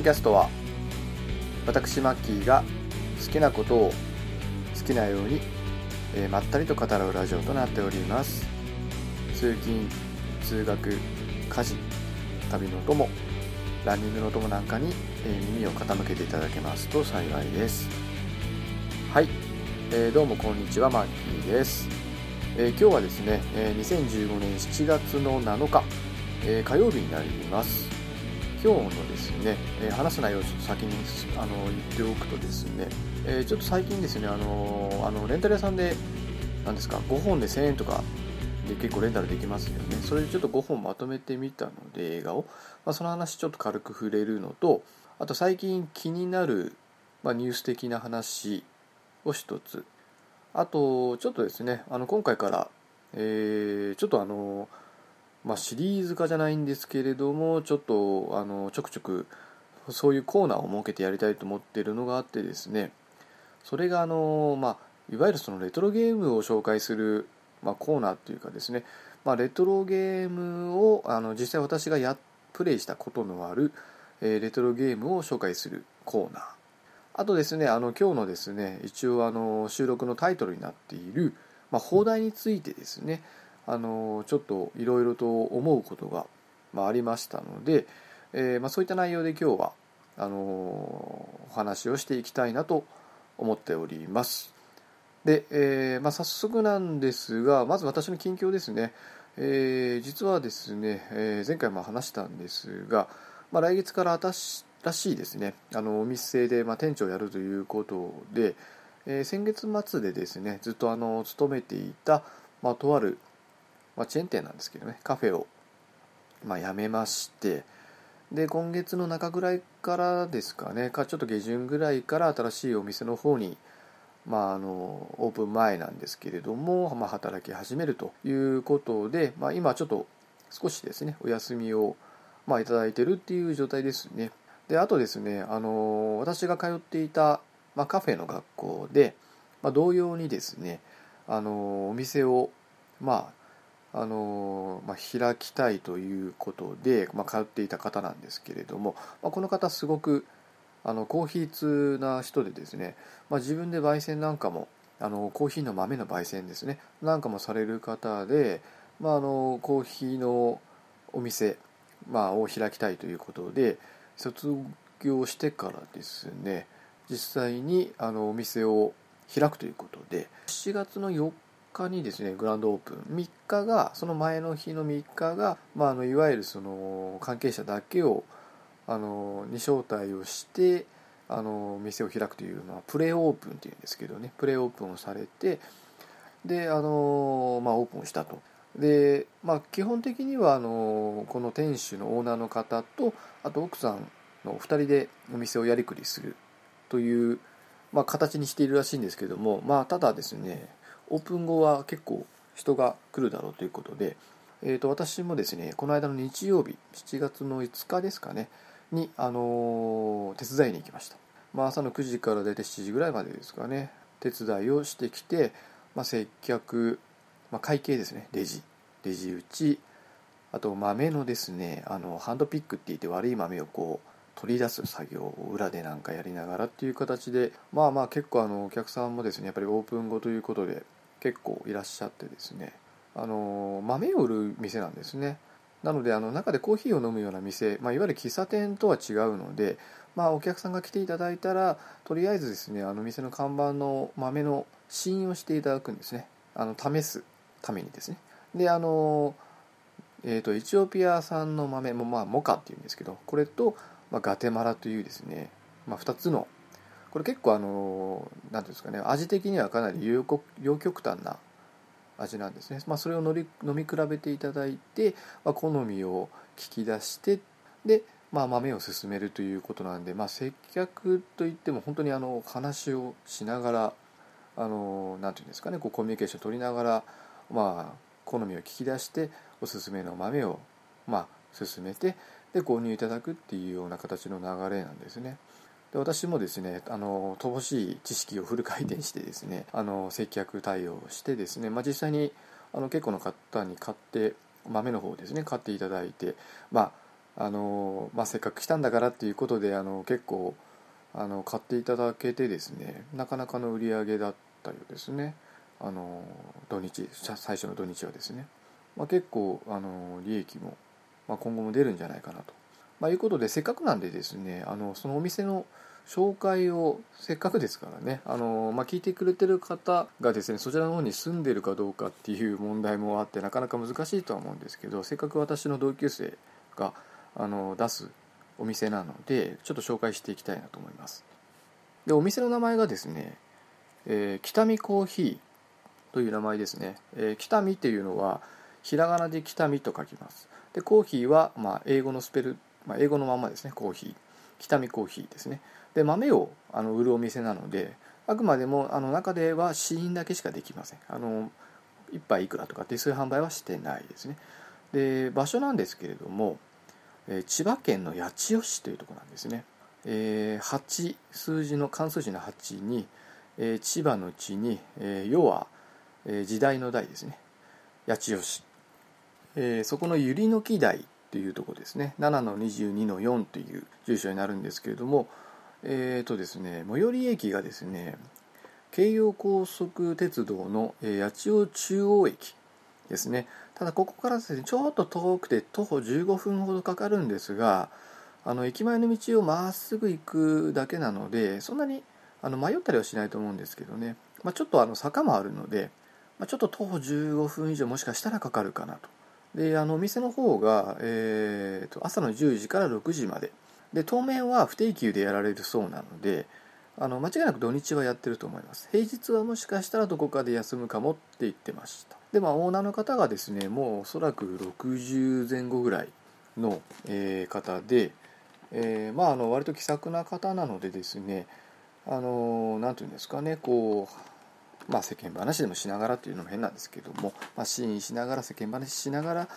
ドキャストは私マッキーが好きなことを好きなように、えー、まったりと語らうラジオとなっております。通勤通学家事旅の友ランニングの友なんかに、えー、耳を傾けていただけますと幸いです。はい、えー、どうもこんにちはマッキーです、え今日はですね、え2015年7月の7日、え火曜日になります。今日のですね、え話す内容をちょっと先にあの言っておくとですね、えちょっと最近ですね、あのあのレンタル屋さんで、なんですか、5本で1000円とかで結構レンタルできますよね。それでちょっと5本まとめてみたので、映画を。まあ、その話ちょっと軽く触れるのと、あと最近気になる、まあ、ニュース的な話を一つ。あと、ちょっとですね、あの今回から、えー、ちょっとあの、まあ、シリーズ化じゃないんですけれどもちょっとあのちょくちょくそういうコーナーを設けてやりたいと思っているのがあってですね。それがあの、まあ、いわゆるそのレトロゲームを紹介する、まあ、コーナーっていうかですね、まあ、レトロゲームをあの実際私がやプレイしたことのある、えー、レトロゲームを紹介するコーナー。あとですねあの今日のですね一応あの収録のタイトルになっている、まあ、放題についてですね。あのちょっといろいろと思うことが、まあ、ありましたので、えー、まあ、そういった内容で今日はあのお話をしていきたいなと思っております。で、えー、まあ、早速なんですがまず私の近況ですね、えー、実はですね、え前回も話したんですが、まあ、来月から私らしいですねあのお店で、ま店長をやるということで、え先月末でですねずっとあの勤めていた、まあ、とあるまあ、チェーン店なんですけどねカフェを、まあ、辞めましてで今月の中ぐらいからですかねかちょっと下旬ぐらいから新しいお店の方にまあ、あのオープン前なんですけれども、まあ、働き始めるということで、まあ、今ちょっと少しですねお休みを、まあ、いただいてるっていう状態ですね。であとですねあの私が通っていた、まあ、カフェの学校で、まあ、同様にですねあのお店をまああのまあ、開きたいということで、まあ、通っていた方なんですけれども、まあ、この方すごくあのコーヒー通な人でですね、まあ、自分で焙煎なんかもあのコーヒーの豆の焙煎ですねなんかもされる方で、まあ、あのコーヒーのお店、まあ、を開きたいということで卒業してからですね実際にあのお店を開くということで7月の4日にですねグランドオープン3日がその前の日の3日が、まあ、あのいわゆるその関係者だけをあのに招待をしてあの店を開くというのはプレオープンっていうんですけどねプレオープンをされてであの、まあ、オープンをしたと。でまあ、基本的にはあのこの店主のオーナーの方とあと奥さんの2人でお店をやりくりするという、まあ、形にしているらしいんですけども、まあ、ただですねオープン後は結構人が来るだろうということで、えー、と私もですねこの間の日曜日7月の5日ですかねに、あのー、手伝いに行きました、まあ、朝の9時から出て7時ぐらいまでですかね手伝いをしてきて、まあ、接客、まあ、会計ですねレジレジ打ちあと豆のですねあのハンドピックって言って悪い豆をこう取り出す作業を裏でなんかやりながらっていう形でまあまあ結構あのお客さんもですねやっぱりオープン後ということで結構いらっしゃってですね。あの豆を売る店なんですね。なのであの中でコーヒーを飲むような店、まあ、いわゆる喫茶店とは違うので、まあ、お客さんが来ていただいたらとりあえずですねあの店の看板の豆の試飲をしていただくんですね。あの試すためにですね。であの、えーと、エチオピア産の豆も、まあ、モカっていうんですけどこれと、まあ、ガテマラというですね、まあ、2つのこれ結構あの何ていうんですかね味的にはかなり両極端な味なんですね、まあ、それをのり飲み比べていただいて、まあ、好みを聞き出してで、まあ、豆を進めるということなんで、まあ、接客といっても本当にあの話をしながら何て言うんですかねこうコミュニケーション取りながら、まあ、好みを聞き出しておすすめの豆を、まあ、進めてで購入いただくっていうような形の流れなんですね。で私もですねあの乏しい知識をフル回転してですねあの接客対応してですね、まあ、実際にあの結構の方に買って豆の方ですね買っていただいてまああの、まあ、せっかく来たんだからっていうことであの結構あの買っていただけてですねなかなかの売り上げだったようですねあの土日最初の土日はですね、まあ、結構あの利益も、まあ、今後も出るんじゃないかなと、まあ、いうことでせっかくなんでですねあのそのお店の紹介をせっかくですからねあの、まあ、聞いてくれてる方がですねそちらの方に住んでるかどうかっていう問題もあってなかなか難しいとは思うんですけどせっかく私の同級生があの出すお店なのでちょっと紹介していきたいなと思います。でお店の名前がですね、えー、北見コーヒーという名前ですね、えー、北見っていうのはひらがなで北見と書きます。でコーヒーは、まあ、英語のスペル、まあ、英語のままですね。コーヒー。北見コーヒーですね。で豆をあの売るお店なのであくまでもあの中では試飲だけしかできません。あの1杯いくらとかってそういう販売はしてないですね。で場所なんですけれどもえ千葉県の八千代市というところなんですね、えー、8数字の漢数字の8に、えー、千葉の地に、えー、要は、えー、時代の代ですね。八千代市、え、そこの百合の木台というとこですね。7の22の4という住所になるんですけれどもえーとですね最寄り駅がですね京葉高速鉄道の八千代中央駅ですね。ただここからですねちょっと遠くて徒歩15分ほどかかるんですがあの駅前の道をまっすぐ行くだけなのでそんなにあの迷ったりはしないと思うんですけどね、まあ、ちょっとあの坂もあるので、まあ、ちょっと徒歩15分以上もしかしたらかかるかなと。であのお店の方が、えーと、朝の10時から6時まで。で当面は不定休でやられるそうなのであの間違いなく土日はやってると思います。平日はもしかしたらどこかで休むかもって言ってました。でまあオーナーの方がですねもうおそらく60前後ぐらいの、えー、方で、えー、まああの割と気さくな方なのでですねあの何て言うんですかねこうまあ世間話でもしながらっていうのも変なんですけども、まあ、試飲しながら世間話しながら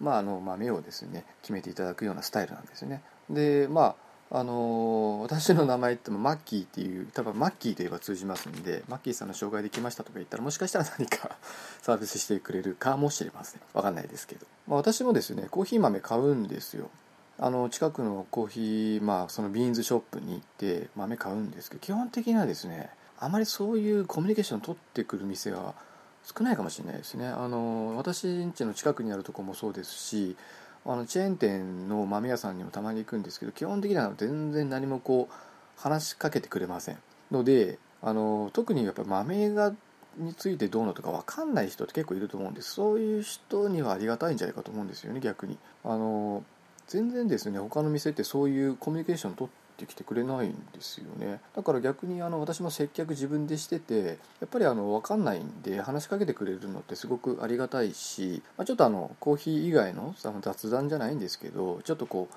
まああの豆をですね決めていただくようなスタイルなんですね。でまああの、私の名前ってマッキーっていう多分マッキーといえば通じますんでマッキーさんの紹介できましたとか言ったらもしかしたら何か サービスしてくれるかもしれません。わかんないですけど、まあ、私もですねコーヒー豆買うんですよ。あの近くのコーヒーまあそのビーンズショップに行って豆買うんですけど基本的にはですねあまりそういうコミュニケーションを取ってくる店は少ないかもしれないですね。あの私ん家の近くにあるとこもそうですしあのチェーン店の豆屋さんにもたまに行くんですけど基本的には全然何もこう話しかけてくれませんのであの特にやっぱ豆がについてどうのとか分かんない人って結構いると思うんです。そういう人にはありがたいんじゃないかと思うんですよね逆に。あの全然ですね他の店ってそういうコミュニケーション取ってきてくれないんですよね。だから逆にあの私も接客自分でしててやっぱりあの分かんないんで話しかけてくれるのってすごくありがたいし、まあ、ちょっとあのコーヒー以外のその雑談じゃないんですけどちょっとこ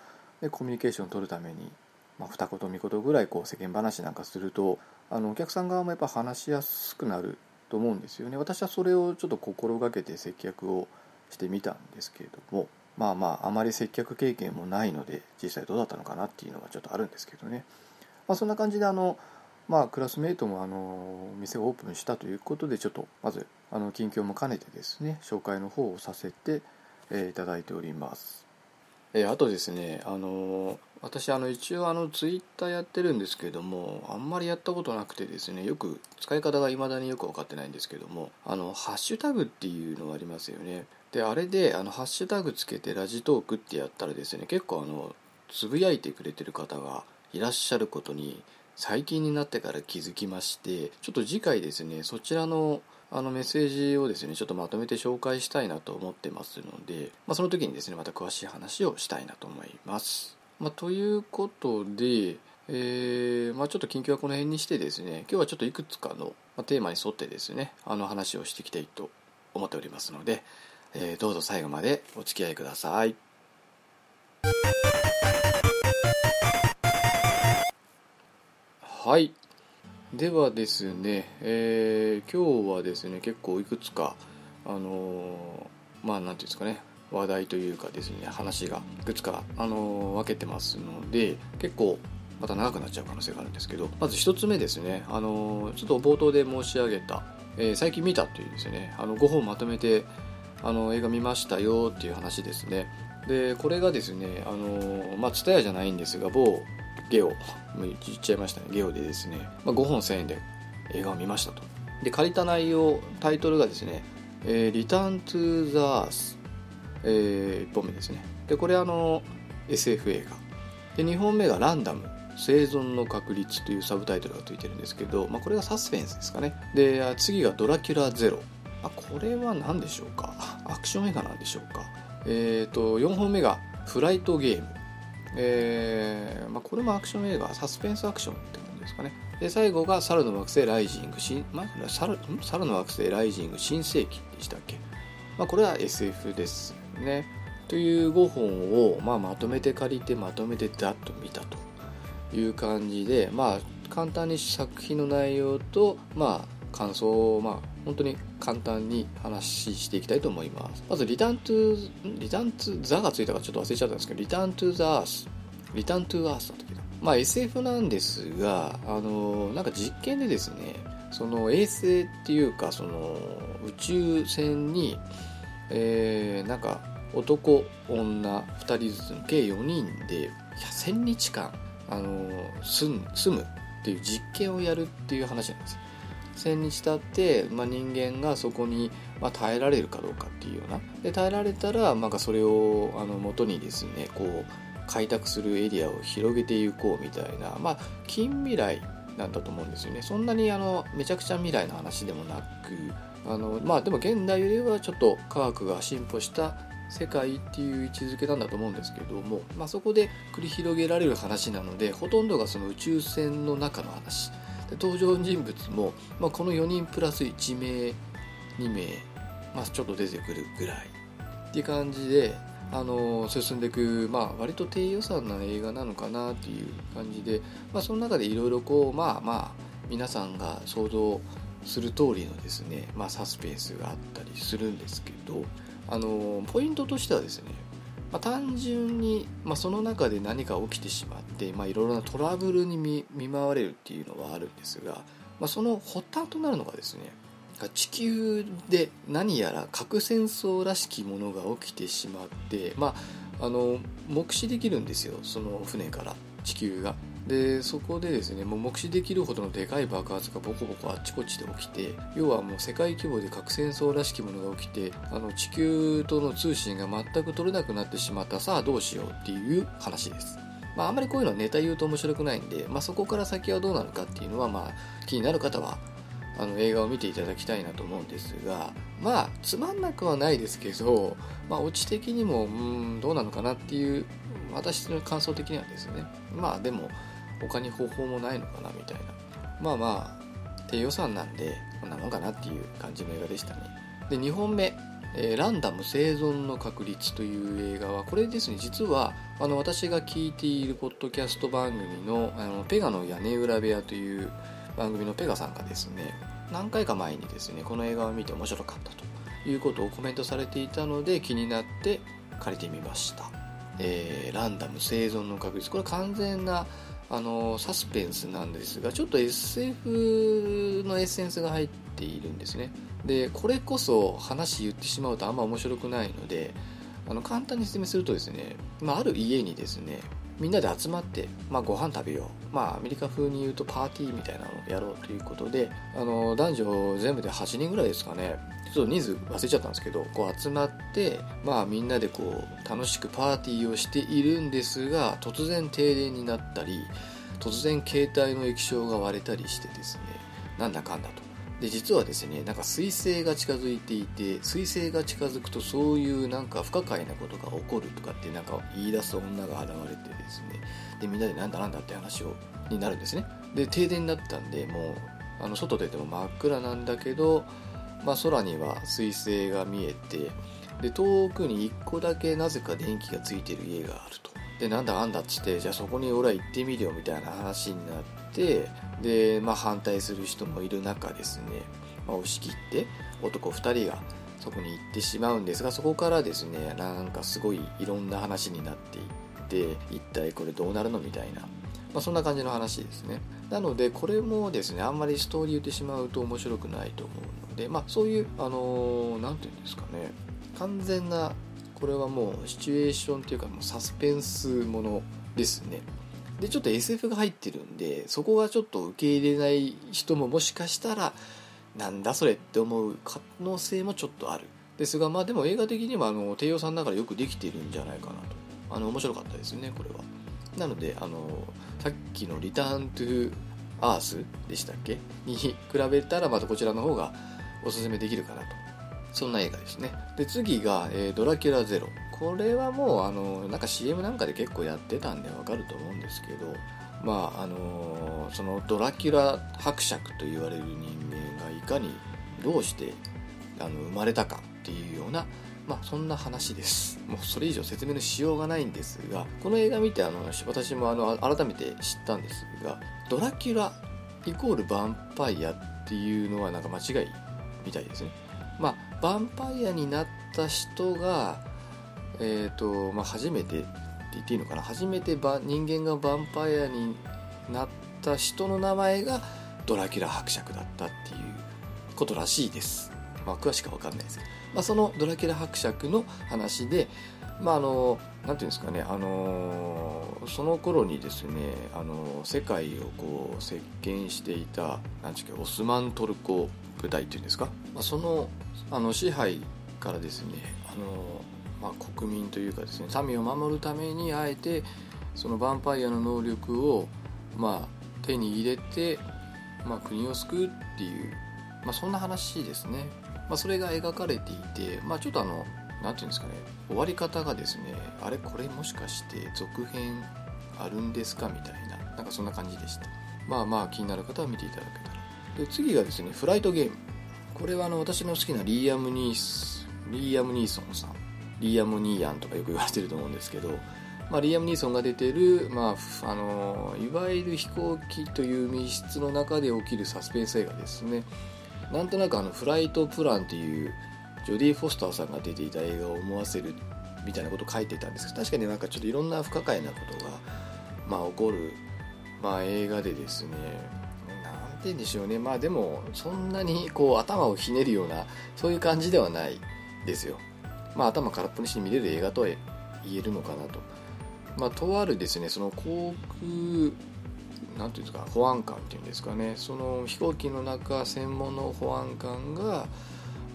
う、ね、コミュニケーションを取るために、まあ、二言三言ぐらいこう世間話なんかするとあのお客さん側もやっぱ話しやすくなると思うんですよね。私はそれをちょっと心がけて接客をしてみたんですけれどもまあまああまり接客経験もないので実際どうだったのかなっていうのがちょっとあるんですけどね、まあ、そんな感じであのまあクラスメートもあの店をオープンしたということでちょっとまずあの近況も兼ねてですね紹介の方をさせて、えー、いただいております。えー、あとですねあの私あの一応あのツイッターやってるんですけどもあんまりやったことなくてですねよく使い方が未だによく分かってないんですけどもあのハッシュタグっていうのがありますよねであれであのハッシュタグつけてラジトークってやったらですね結構あのつぶやいてくれてる方がいらっしゃることに最近になってから気づきましてちょっと次回ですねそちらのあのメッセージをですねちょっとまとめて紹介したいなと思ってますので、まあ、その時にですねまた詳しい話をしたいなと思います。まあ、ということで、えーまあ、ちょっと近況はこの辺にしてですね今日はちょっといくつかのテーマに沿ってですねあの話をしていきたいと思っておりますので、えー、どうぞ最後までお付き合いください。はいではですね、えー、今日はですね結構いくつかあのー、まあ何ていうんですかね話題というかですね話がいくつか、あのー、分けてますので結構また長くなっちゃう可能性があるんですけどまず1つ目ですね、あのー、ちょっと冒頭で申し上げた、えー、最近見たというですねあの5本まとめてあの映画見ましたよっていう話ですね。でこれがですねあのまあ蔦屋じゃないんですが某ゲオ。言っちゃいましたね。ゲオでですね、まあ、5本1000円で映画を見ましたと。で借りた内容タイトルがですね「えー、リターン・トゥ・ザ・アース」えー、1本目ですね。でこれあの SF 映画で2本目が「ランダム。生存の確率」というサブタイトルがついてるんですけど、まあ、これがサスペンスですかね。で次が「ドラキュラ・ゼロ」あこれは何でしょうか？アクション映画なんでしょうか？えっ、ー、と4本目が「フライトゲーム」えーまあ、これもアクション映画サスペンスアクションって感じですかね。で最後が猿の惑星ライジング新、まあ、猿猿の惑星ライジング新世紀でしたっけ、まあ、これは SF ですね。という5本を、まあ、まとめて借りてまとめてダッと見たという感じでまあ簡単に作品の内容とまあ感想をまあ本当に簡単に話していきたいと思います。まずリターントゥリターントゥザがついたかちょっと忘れちゃったんですけどリターントゥザアースリターントゥアースだったけどまあ SF なんですがあのなんか実験でですねその衛星っていうかその宇宙船にえー、なんか男女2人ずつの計4人で1000日間あの住むっていう実験をやるっていう話なんです。1000日経って、まあ、人間がそこに、まあ、耐えられるかどうかっていうような。で耐えられたら、まあ、それをあの元にですねこう開拓するエリアを広げていこうみたいな、まあ、近未来なんだと思うんですよね。そんなにあのめちゃくちゃ未来の話でもなくあのまあでも現代よりはちょっと科学が進歩した世界っていう位置づけなんだと思うんですけども、まあ、そこで繰り広げられる話なのでほとんどがその宇宙船の中の話。登場人物も、まあ、この4人プラス1名2名、まあ、ちょっと出てくるぐらいっていう感じで、あの進んでいく、まあ、割と低予算な映画なのかなっていう感じで、まあ、その中でいろいろこうまあまあ皆さんが想像する通りのですね、まあ、サスペンスがあったりするんですけどあのポイントとしてはですね、まあ、単純に、まあ、その中で何か起きてしまって、まあ、いろいろなトラブルに見舞われるっていうのはあるんですが、まあ、その発端となるのがですね地球で何やら核戦争らしきものが起きてしまって、まあ、あの目視できるんですよその船から地球が。でそこでですねもう目視できるほどのでかい爆発がボコボコあっちこっちで起きて要はもう世界規模で核戦争らしきものが起きてあの地球との通信が全く取れなくなってしまったさあどうしようっていう話です。まあ、あんまりこういうのはネタ言うと面白くないんで、まあ、そこから先はどうなるかっていうのは、まあ、気になる方はあの映画を見ていただきたいなと思うんですがまあつまんなくはないですけど、まあ、オチ的にもうんどうなのかなっていう私の感想的にはですねまあでも他に方法もないのかなみたいな。まあまあ低予算なんでこんなもんかなっていう感じの映画でしたね。で2本目えー、ランダム生存の確率という映画はこれですね実はあの私が聞いているポッドキャスト番組のあのペガの屋根裏部屋という番組のペガさんがですね何回か前にですねこの映画を見て面白かったということをコメントされていたので気になって借りてみました、えー、ランダム生存の確率。これは完全なあのサスペンスなんですがちょっと SF のエッセンスが入っているんですね。でこれこそ話言ってしまうとあんま面白くないのであの簡単に説明するとですね、まあ、ある家にですねみんなで集まって、まあ、ご飯食べよう、まあ、アメリカ風に言うとパーティーみたいなのをやろうということであの男女全部で8人ぐらいですかね。ちょっと人数忘れちゃったんですけどこう集まって、まあ、みんなでこう楽しくパーティーをしているんですが突然停電になったり突然携帯の液晶が割れたりしてですねなんだかんだと。で実はですねなんか彗星が近づいていて彗星が近づくとそういうなんか不可解なことが起こるとかってなんか言い出す女が現れてですねでみんなでなんだなんだって話をになるんですね。で停電になったんでもうあの外出ても真っ暗なんだけど、まあ、空には彗星が見えてで遠くに1個だけなぜか電気がついてる家があると。でなんだなんだっつってじゃあそこに俺は行ってみるよみたいな話になってで、まあ、反対する人もいる中ですね、まあ、押し切って男2人がそこに行ってしまうんですがそこからですねなんかすごいいろんな話になっていって一体これどうなるのみたいな、まあ、そんな感じの話ですね。なのでこれもですねあんまりストーリー言ってしまうと面白くないと思うので、まあ、そういうあの何、ー、て言うんですかね完全なこれはもうシチュエーションっていうかもうサスペンスものですね。でちょっと SF が入ってるんでそこがちょっと受け入れない人ももしかしたらなんだそれって思う可能性もちょっとある。ですがまあでも映画的にはあの帝王さんだからよくできてるんじゃないかなと。あの面白かったですねこれは。なのであのさっきの「リターン・トゥ・アース」でしたっけ？に比べたらまたこちらの方がおすすめできるかなと。そんな映画ですね。で次が、えー、ドラキュラゼロ」これはもうあのなんか CM なんかで結構やってたんでわかると思うんですけどまああのそのドラキュラ伯爵と言われる人間がいかにどうしてあの生まれたかっていうようなまあそんな話です。もうそれ以上説明のしようがないんですがこの映画見てあの私もあの改めて知ったんですがドラキュライコールヴァンパイアっていうのはなんか間違いみたいですね。まあヴァンパイアになった人がえーとまあ、初めてって言っていいのかな？初めて人間がヴァンパイアになった人の名前がドラキュラ伯爵だったっていうことらしいです、まあ、詳しくは分かんないです。けど、まあ、そのドラキュラ伯爵の話でまああのなんていうんですかね？あのその頃にですねあの世界をこう席巻していたなんていうかオスマントルコ部隊っていうんですか、まあ、そのあの支配からですねあのまあ、国民というかですね民を守るためにあえてそのヴァンパイアの能力を、まあ、手に入れて、まあ、国を救うっていう、まあ、そんな話ですね、まあ、それが描かれていて、まあ、ちょっとあの何て言うんですかね終わり方がですねあれこれもしかして続編あるんですかみたいななんかそんな感じでした。まあまあ気になる方は見ていただけたら。で次がですねフライトゲーム。これはあの私の好きなリーアム・ニースリーアム・ニーソンさんリーアム・ニーヤンとかよく言われてると思うんですけど、まあ、リーアム・ニーソンが出てる、まあ、あのいわゆる飛行機という密室の中で起きるサスペンス映画ですね。なんとなくあのフライトプランっていうジョディ・フォスターさんが出ていた映画を思わせるみたいなことを書いていたんですけど確かになんかちょっといろんな不可解なことが、まあ、起こる、まあ、映画でですね。てんでしょうね。まあでもそんなにこう頭をひねるようなそういう感じではないですよ。まあ、頭空っぽにして見れる映画とは言えるのかなと。まあ、とあるですね、その航空、なんていうんですか、保安官っていうんですかね、その飛行機の中、専門の保安官が、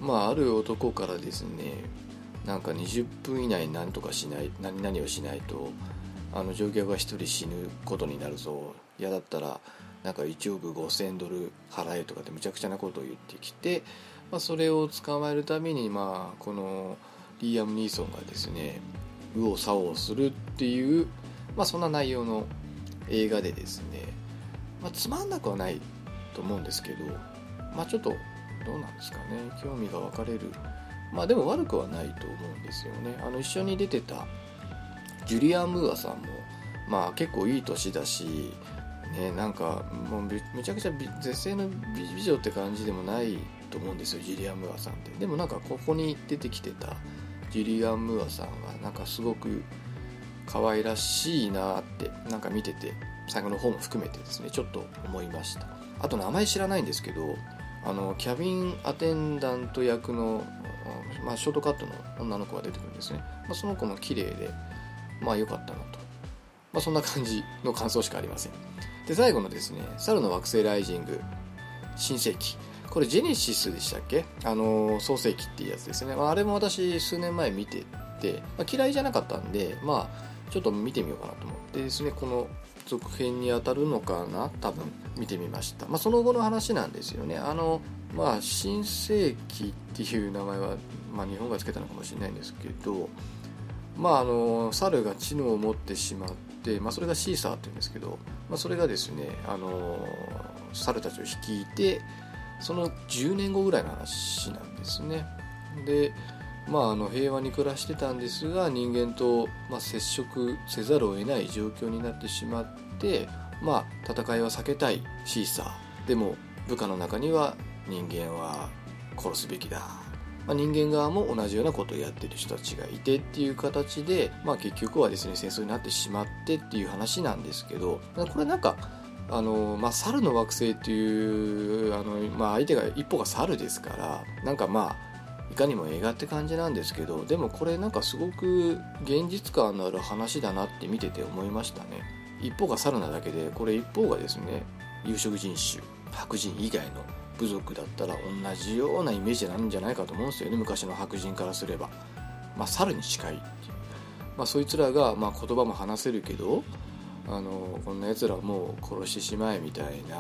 まあ、ある男からですね、なんか20分以内何とかしない、何々をしないと、あの乗客が1人死ぬことになるぞ、嫌だったら、なんか1億5000ドル払えとかってむちゃくちゃなことを言ってきて、まあ、それを捕まえるために、まあ、この、リーアム・ニーソンがですね右往左往するっていう、まあ、そんな内容の映画でですね、まあ、つまんなくはないと思うんですけど、まあ、ちょっとどうなんですかね興味が分かれる。まあでも悪くはないと思うんですよね。あの一緒に出てたジュリアン・ムーアさんもまあ結構いい年だしねなんかもうめちゃくちゃ絶世の美女って感じでもないと思うんですよジュリアン・ムーアさんって。でもなんかここに出てきてたジュリアン・ムーアさんはなんかすごく可愛らしいなってなんか見てて最後の方も含めてですねちょっと思いました。あと名前知らないんですけどあのキャビンアテンダント役の、まあ、ショートカットの女の子が出てくるんですね、まあ、その子も綺麗でまあ良かったなと、まあ、そんな感じの感想しかありません。で最後のですね猿の惑星ライジング。新世紀。これジェネシスでしたっけ？あの創世記っていうやつですね、まあ、あれも私数年前見てて、まあ、嫌いじゃなかったんでまあちょっと見てみようかなと思ってですねこの続編に当たるのかな？多分見てみました、まあ、その後の話なんですよね。あのまあ新世紀っていう名前は、まあ、日本が付けたのかもしれないんですけどまああの猿が知能を持ってしまって、まあ、それがシーサーっていうんですけど、まあ、それがですねあの猿たちを率いてその10年後ぐらいの話なんですね。でまああの平和に暮らしてたんですが人間と、まあ、接触せざるを得ない状況になってしまってまあ戦いは避けたいシーサー。でも部下の中には人間は殺すべきだ。まあ、人間側も同じようなことをやってる人たちがいてっていう形で、まあ、結局はですね戦争になってしまってっていう話なんですけどこれなんかあのまあ、猿の惑星っていうあの、まあ、相手が一歩が猿ですからなんかまあいかにも映画って感じなんですけどでもこれなんかすごく現実感のある話だなって見てて思いましたね。一方が猿なだけでこれ一方がですね有色人種白人以外の部族だったら同じようなイメージなんじゃないかと思うんですよね。昔の白人からすれば。まあ猿に近いまあそいつらがまあ言葉も話せるけどあのこんなやつらもう殺してしまえみたいな、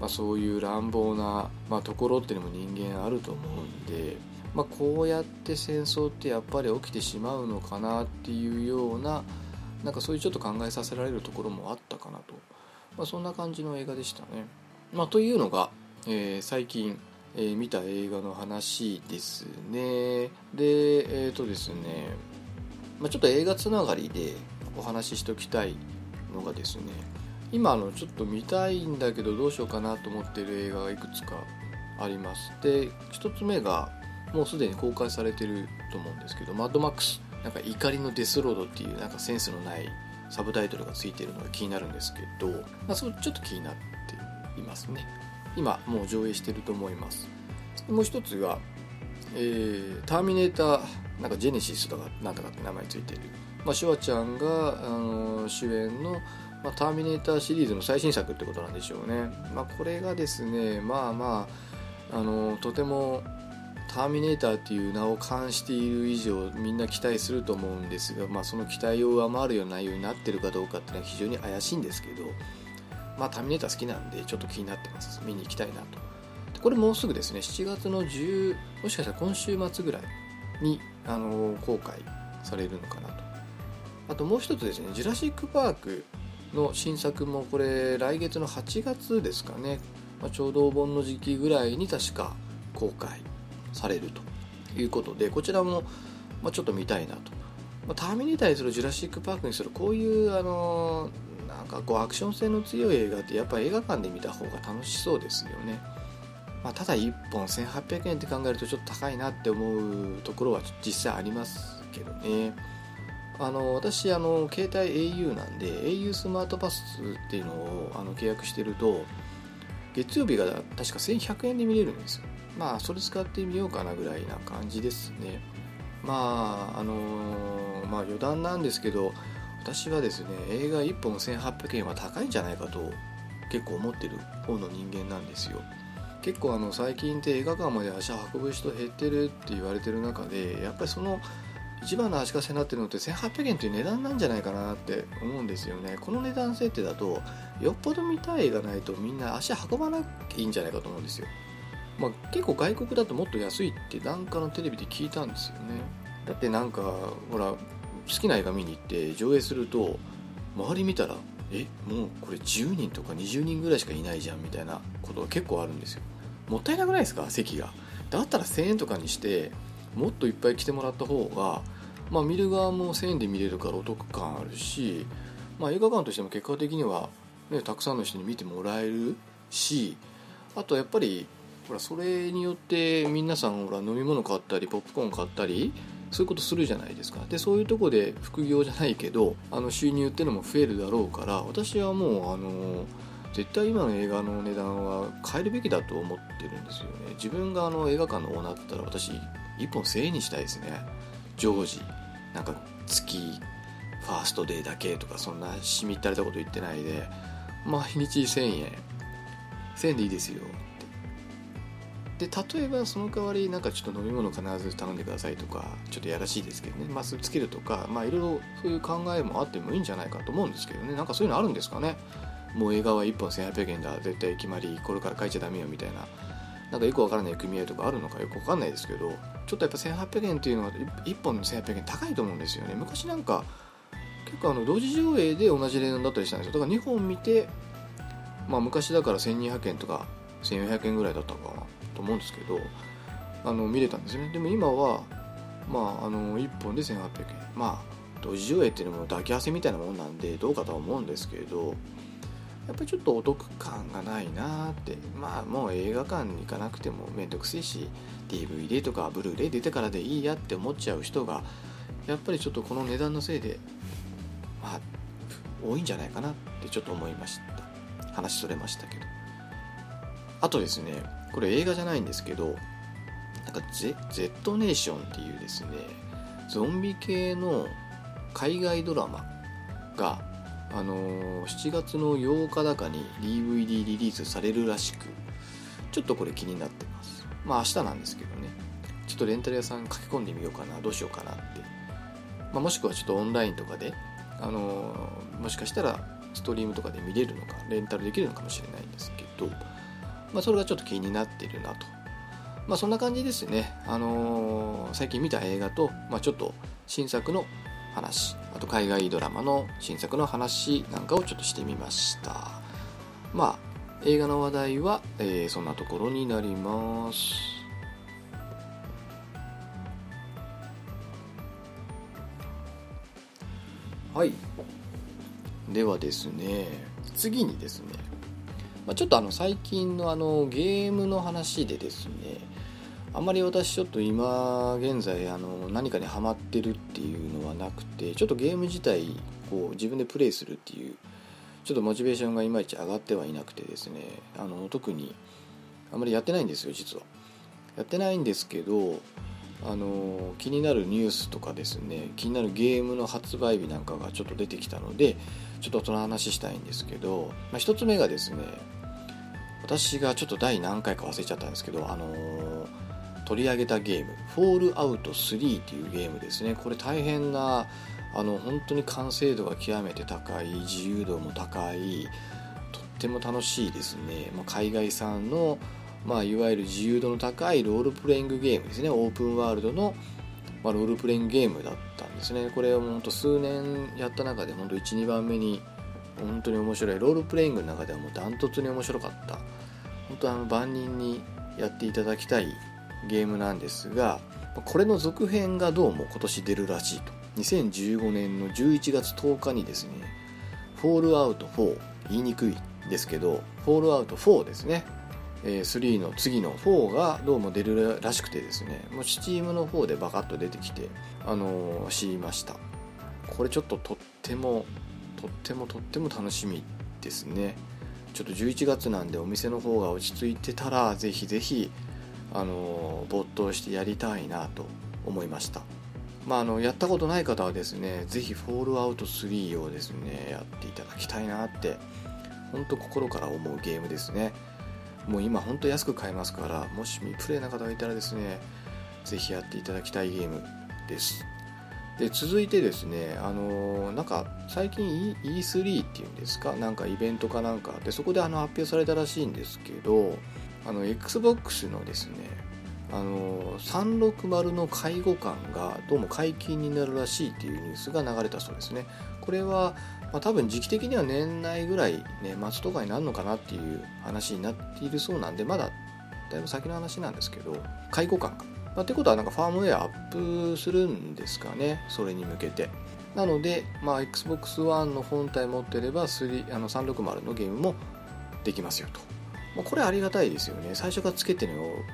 まあ、そういう乱暴な、まあ、ところっていうのも人間あると思うんで、まあ、こうやって戦争ってやっぱり起きてしまうのかなっていうようななんかそういうちょっと考えさせられるところもあったかなと、まあ、そんな感じの映画でしたね。まあ、というのが、えー、最近、えー、見た映画の話ですね。で、えっ、ー、とですね、まあ、ちょっと映画つながりでお話ししておきたいのがですね今あのちょっと見たいんだけどどうしようかなと思ってる映画がいくつかありますで1つ目がもうすでに公開されてると思うんですけど「マッドマックス」なんか怒りのデスロードっていうなんかセンスのないサブタイトルがついてるのが気になるんですけど、まあ、そちょっと気になっていますね今もう上映してると思いますもう一つが、えー、ターミネーターなんかジェネシスとかなんとかって名前ついてるまあ、シュワちゃんが、あの主演の、まあ、ターミネーターシリーズの最新作ってことなんでしょうね。まあ、これがですね、まあまあ、あのとてもターミネーターっていう名を冠している以上みんな期待すると思うんですが、まあ、その期待を上回るような内容になってるかどうかっていうのは非常に怪しいんですけど、まあ、ターミネーター好きなんでちょっと気になってます。見に行きたいなと。これもうすぐですね。7月の10もしかしたら今週末ぐらいにあの公開されるのかなと。あともう一つですね「ジュラシック・パーク」の新作もこれ来月の8月ですかね、まあ、ちょうどお盆の時期ぐらいに確か公開されるということでこちらも、まあ、ちょっと見たいなと、まあ、ターミネーターにするジュラシック・パークにするこういうあのかこうアクション性の強い映画ってやっぱ映画館で見た方が楽しそうですよね、まあ、ただ1本1800円って考えるとちょっと高いなって思うところは実際ありますけどね。あの私あの携帯 au なんで au スマートパスっていうのをあの契約してると月曜日が確か1100円で見れるんですよ。まあそれ使ってみようかなぐらいな感じですね。まああのまあ余談なんですけど私はですね映画1本1800円は高いんじゃないかと結構思ってる方の人間なんですよ。結構あの最近って映画館まで足運ぶ人減ってるって言われてる中でやっぱりその一番の足かせになってるのって1800円という値段なんじゃないかなって思うんですよね。この値段設定だとよっぽど見たい映画ないとみんな足運ばなきゃいいんじゃないかと思うんですよ。まあ、結構外国だともっと安いってなんかのテレビで聞いたんですよね。だってなんかほら好きな映画見に行って上映すると周り見たらえもうこれ10人とか20人ぐらいしかいないじゃんみたいなことが結構あるんですよ。もったいなくないですか？席が。だったら1000円とかにしてもっといっぱい来てもらった方が、まあ、見る側も1000円で見れるからお得感あるし、まあ、映画館としても結果的には、ね、たくさんの人に見てもらえるしあとやっぱりほらそれによって皆さんほら飲み物買ったりポップコーン買ったりそういうことするじゃないですか。でそういうとこで副業じゃないけどあの収入ってのも増えるだろうから私はもうあの絶対今の映画の値段は変えるべきだと思ってるんですよね。自分があの映画館のオーナーだったら私1本1000円にしたいですね。常時。なんか月ファーストデーだけとかそんなしみったれたこと言ってないで。毎日1000円。1000円でいいですよ。で例えばその代わりなんかちょっと飲み物必ず頼んでくださいとかちょっとやらしいですけどね。まあつけるとかまあいろいろそういう考えもあってもいいんじゃないかと思うんですけどね。なんかそういうのあるんですかね。もう映画は1本1800円だ。絶対決まり。これから書いちゃダメよみたいな。なんかよくわからない組合とかあるのかよくわかんないですけどちょっとやっぱ1800円っていうのは1本の1800円高いと思うんですよね。昔なんか結構あの同時上映で同じ値段だったりしたんですよ。だから2本見てまあ昔だから1200円とか1400円ぐらいだったのかな。と思うんですけどあの見れたんですね。でも今はまああの1本で1800円。まあ同時上映っていうのも抱き合わせみたいなもんなんでどうかとは思うんですけどやっぱりちょっとお得感がないなって。まあもう映画館に行かなくてもめんどくせえし DVD とかブルーレイ出てからでいいやって思っちゃう人がやっぱりちょっとこの値段のせいでまあ多いんじゃないかなってちょっと思いました。話それましたけど。あとですねこれ映画じゃないんですけどなんか Z, Z ネーションっていうですねゾンビ系の海外ドラマが、あのー、7月の8日だかに DVD リリースされるらしくちょっとこれ気になってます。まあ明日なんですけどね。ちょっとレンタル屋さん駆け込んでみようかな。どうしようかなって、まあ、もしくはちょっとオンラインとかで、あのー、もしかしたらストリームとかで見れるのかレンタルできるのかもしれないんですけど、まあ、それがちょっと気になってるなと。まあそんな感じですね、あのー、最近見た映画と、まあ、ちょっと新作の話あと海外ドラマの新作の話なんかをちょっとしてみました。まあ映画の話題は、えー、そんなところになります。はい。ではですね次にですね、まあ、ちょっとあの最近のあのゲームの話でですねあんまり私ちょっと今現在あの何かにハマってるっていうのはなくてちょっとゲーム自体こう自分でプレイするっていうちょっとモチベーションがいまいち上がってはいなくてですねあの特にあんまりやってないんですよ実は。やってないんですけどあの気になるニュースとかですね気になるゲームの発売日なんかがちょっと出てきたのでちょっとその話したいんですけど、まあ、1つ目がですね私がちょっと第何回か忘れちゃったんですけどあのー取り上げたゲーム「フォールアウト3」っていうゲームですね。これ大変なあの本当に完成度が極めて高い自由度も高いとっても楽しいですね、まあ、海外産の、まあ、いわゆる自由度の高いロールプレイングゲームですね。オープンワールドの、まあ、ロールプレイングゲームだったんですね。これは本当数年やった中で本当12番目に本当に面白い。ロールプレイングの中ではもうダントツに面白かった。本当あの万人にやっていただきたいゲームなんですがこれの続編がどうも今年出るらしいと。2015年の11月10日にですねフォールアウト4言いにくいですけどフォールアウト4ですね。3の次の4がどうも出るらしくてですねもう Steam の方でバカッと出てきて、あのー、知りました。これちょっととってもとってもとっても楽しみですね。ちょっと11月なんでお店の方が落ち着いてたらぜひぜひあの没頭してやりたいなと思いました。まあ、あのやったことない方はですねぜひフォールアウト3をですねやっていただきたいなって本当心から思うゲームですね。もう今本当安く買えますからもし未プレイな方がいたらですねぜひやっていただきたいゲームです。で続いてですねあのなんか最近 E3 っていうんですか？なんかイベントかなんか。でそこであの発表されたらしいんですけどあの XBOX のですねあの360の介護官がどうも解禁になるらしいっていうニュースが流れたそうですね。これは、まあ、多分時期的には年内ぐらいね末とかになるのかなっていう話になっているそうなんでまだだいぶ先の話なんですけど介護官が、まあ、ってことはなんかファームウェアアップするんですかねそれに向けて。なので、まあ、XBOX ONE の本体持ってれば3あの360のゲームもできますよと。まあ、これありがたいですよね。最初からつけて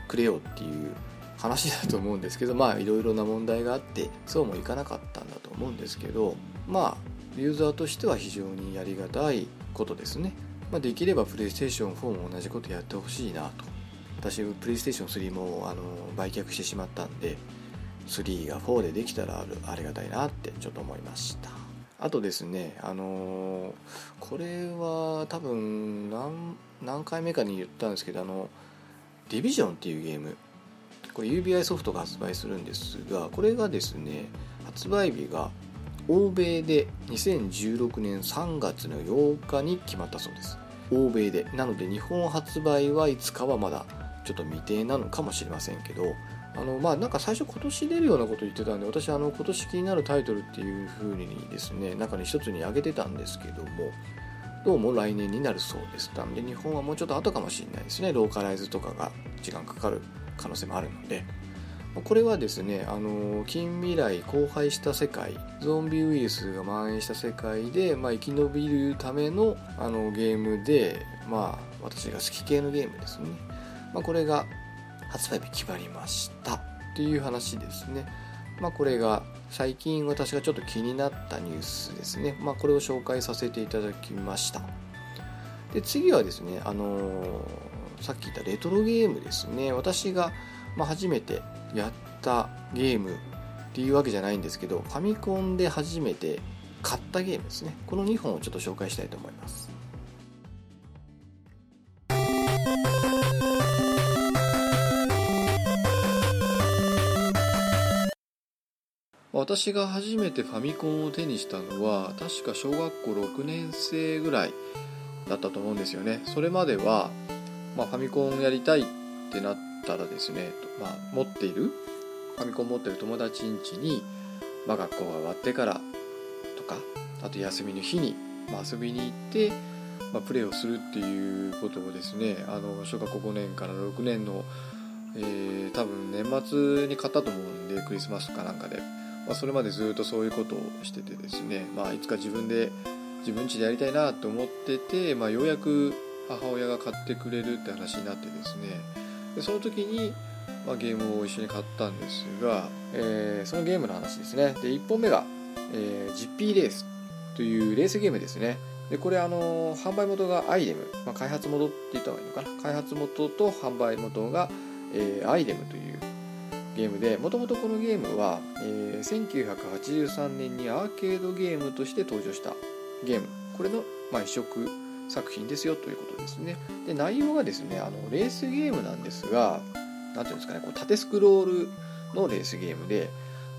くれよっていう話だと思うんですけどまあいろいろな問題があってそうもいかなかったんだと思うんですけどまあユーザーとしては非常にやりがたいことですね、まあ、できればプレイステーション4も同じことやってほしいなと。私プレイステーション3もあの売却してしまったんで3が4でできたらありがたいなってちょっと思いました。あとですねあのー、これは多分何回目かに言ったんですけどあのディビジョンっていうゲーム。これ UBI ソフトが発売するんですがこれがですね発売日が欧米で2016年3月の8日に決まったそうです。欧米で。なので日本発売はいつかはまだちょっと未定なのかもしれませんけどあのまあなんか最初今年出るようなこと言ってたんで私あの今年気になるタイトルっていう風にですね中に一つに挙げてたんですけどもどうも来年になるそうです。なんで日本はもうちょっと後かもしれないですね。ローカライズとかが時間かかる可能性もあるので。これはですねあの近未来荒廃した世界ゾンビウイルスが蔓延した世界で、まあ、生き延びるためのあのゲームでまあ私が好き系のゲームですね、まあ、これが発売日決まりましたっていう話ですね。まあ、これが最近私がちょっと気になったニュースですね。まあ、これを紹介させていただきました。で次はですね、あのー、さっき言ったレトロゲームですね。私がま、初めてやったゲームっていうわけじゃないんですけどファミコンで初めて買ったゲームですねこの2本をちょっと紹介したいと思います私が初めてファミコンを手にしたのは確か小学校6年生ぐらいだったと思うんですよね。それまでは、まあ、ファミコンやりたいってなったらですね、まあ、持っているファミコン持ってる友達ん家に、まあ、学校が終わってからとかあと休みの日に、まあ、遊びに行って、まあ、プレーをするっていうことをですねあの小学校5年から6年の、えー、多分年末に買ったと思うんでクリスマスかなんかで、まあ、それまでずっとそういうことをしててですね、まあ、いつか自分で自分家でやりたいなと思ってて、まあ、ようやく母親が買ってくれるって話になってですね。でその時にまあ、ゲームを一緒に買ったんですが、えー、そのゲームの話ですね。で1本目が、えー、GP レースというレースゲームですね。でこれあの販売元がアイデム、まあ、開発元って言った方がいいのかな。開発元と販売元が、えー、アイデムというゲームでもともとこのゲームは、えー、1983年にアーケードゲームとして登場したゲーム。これの、まあ、移植作品ですよということですね。で内容がですねあのレースゲームなんですが何ていうんですかねこう縦スクロールのレースゲームで、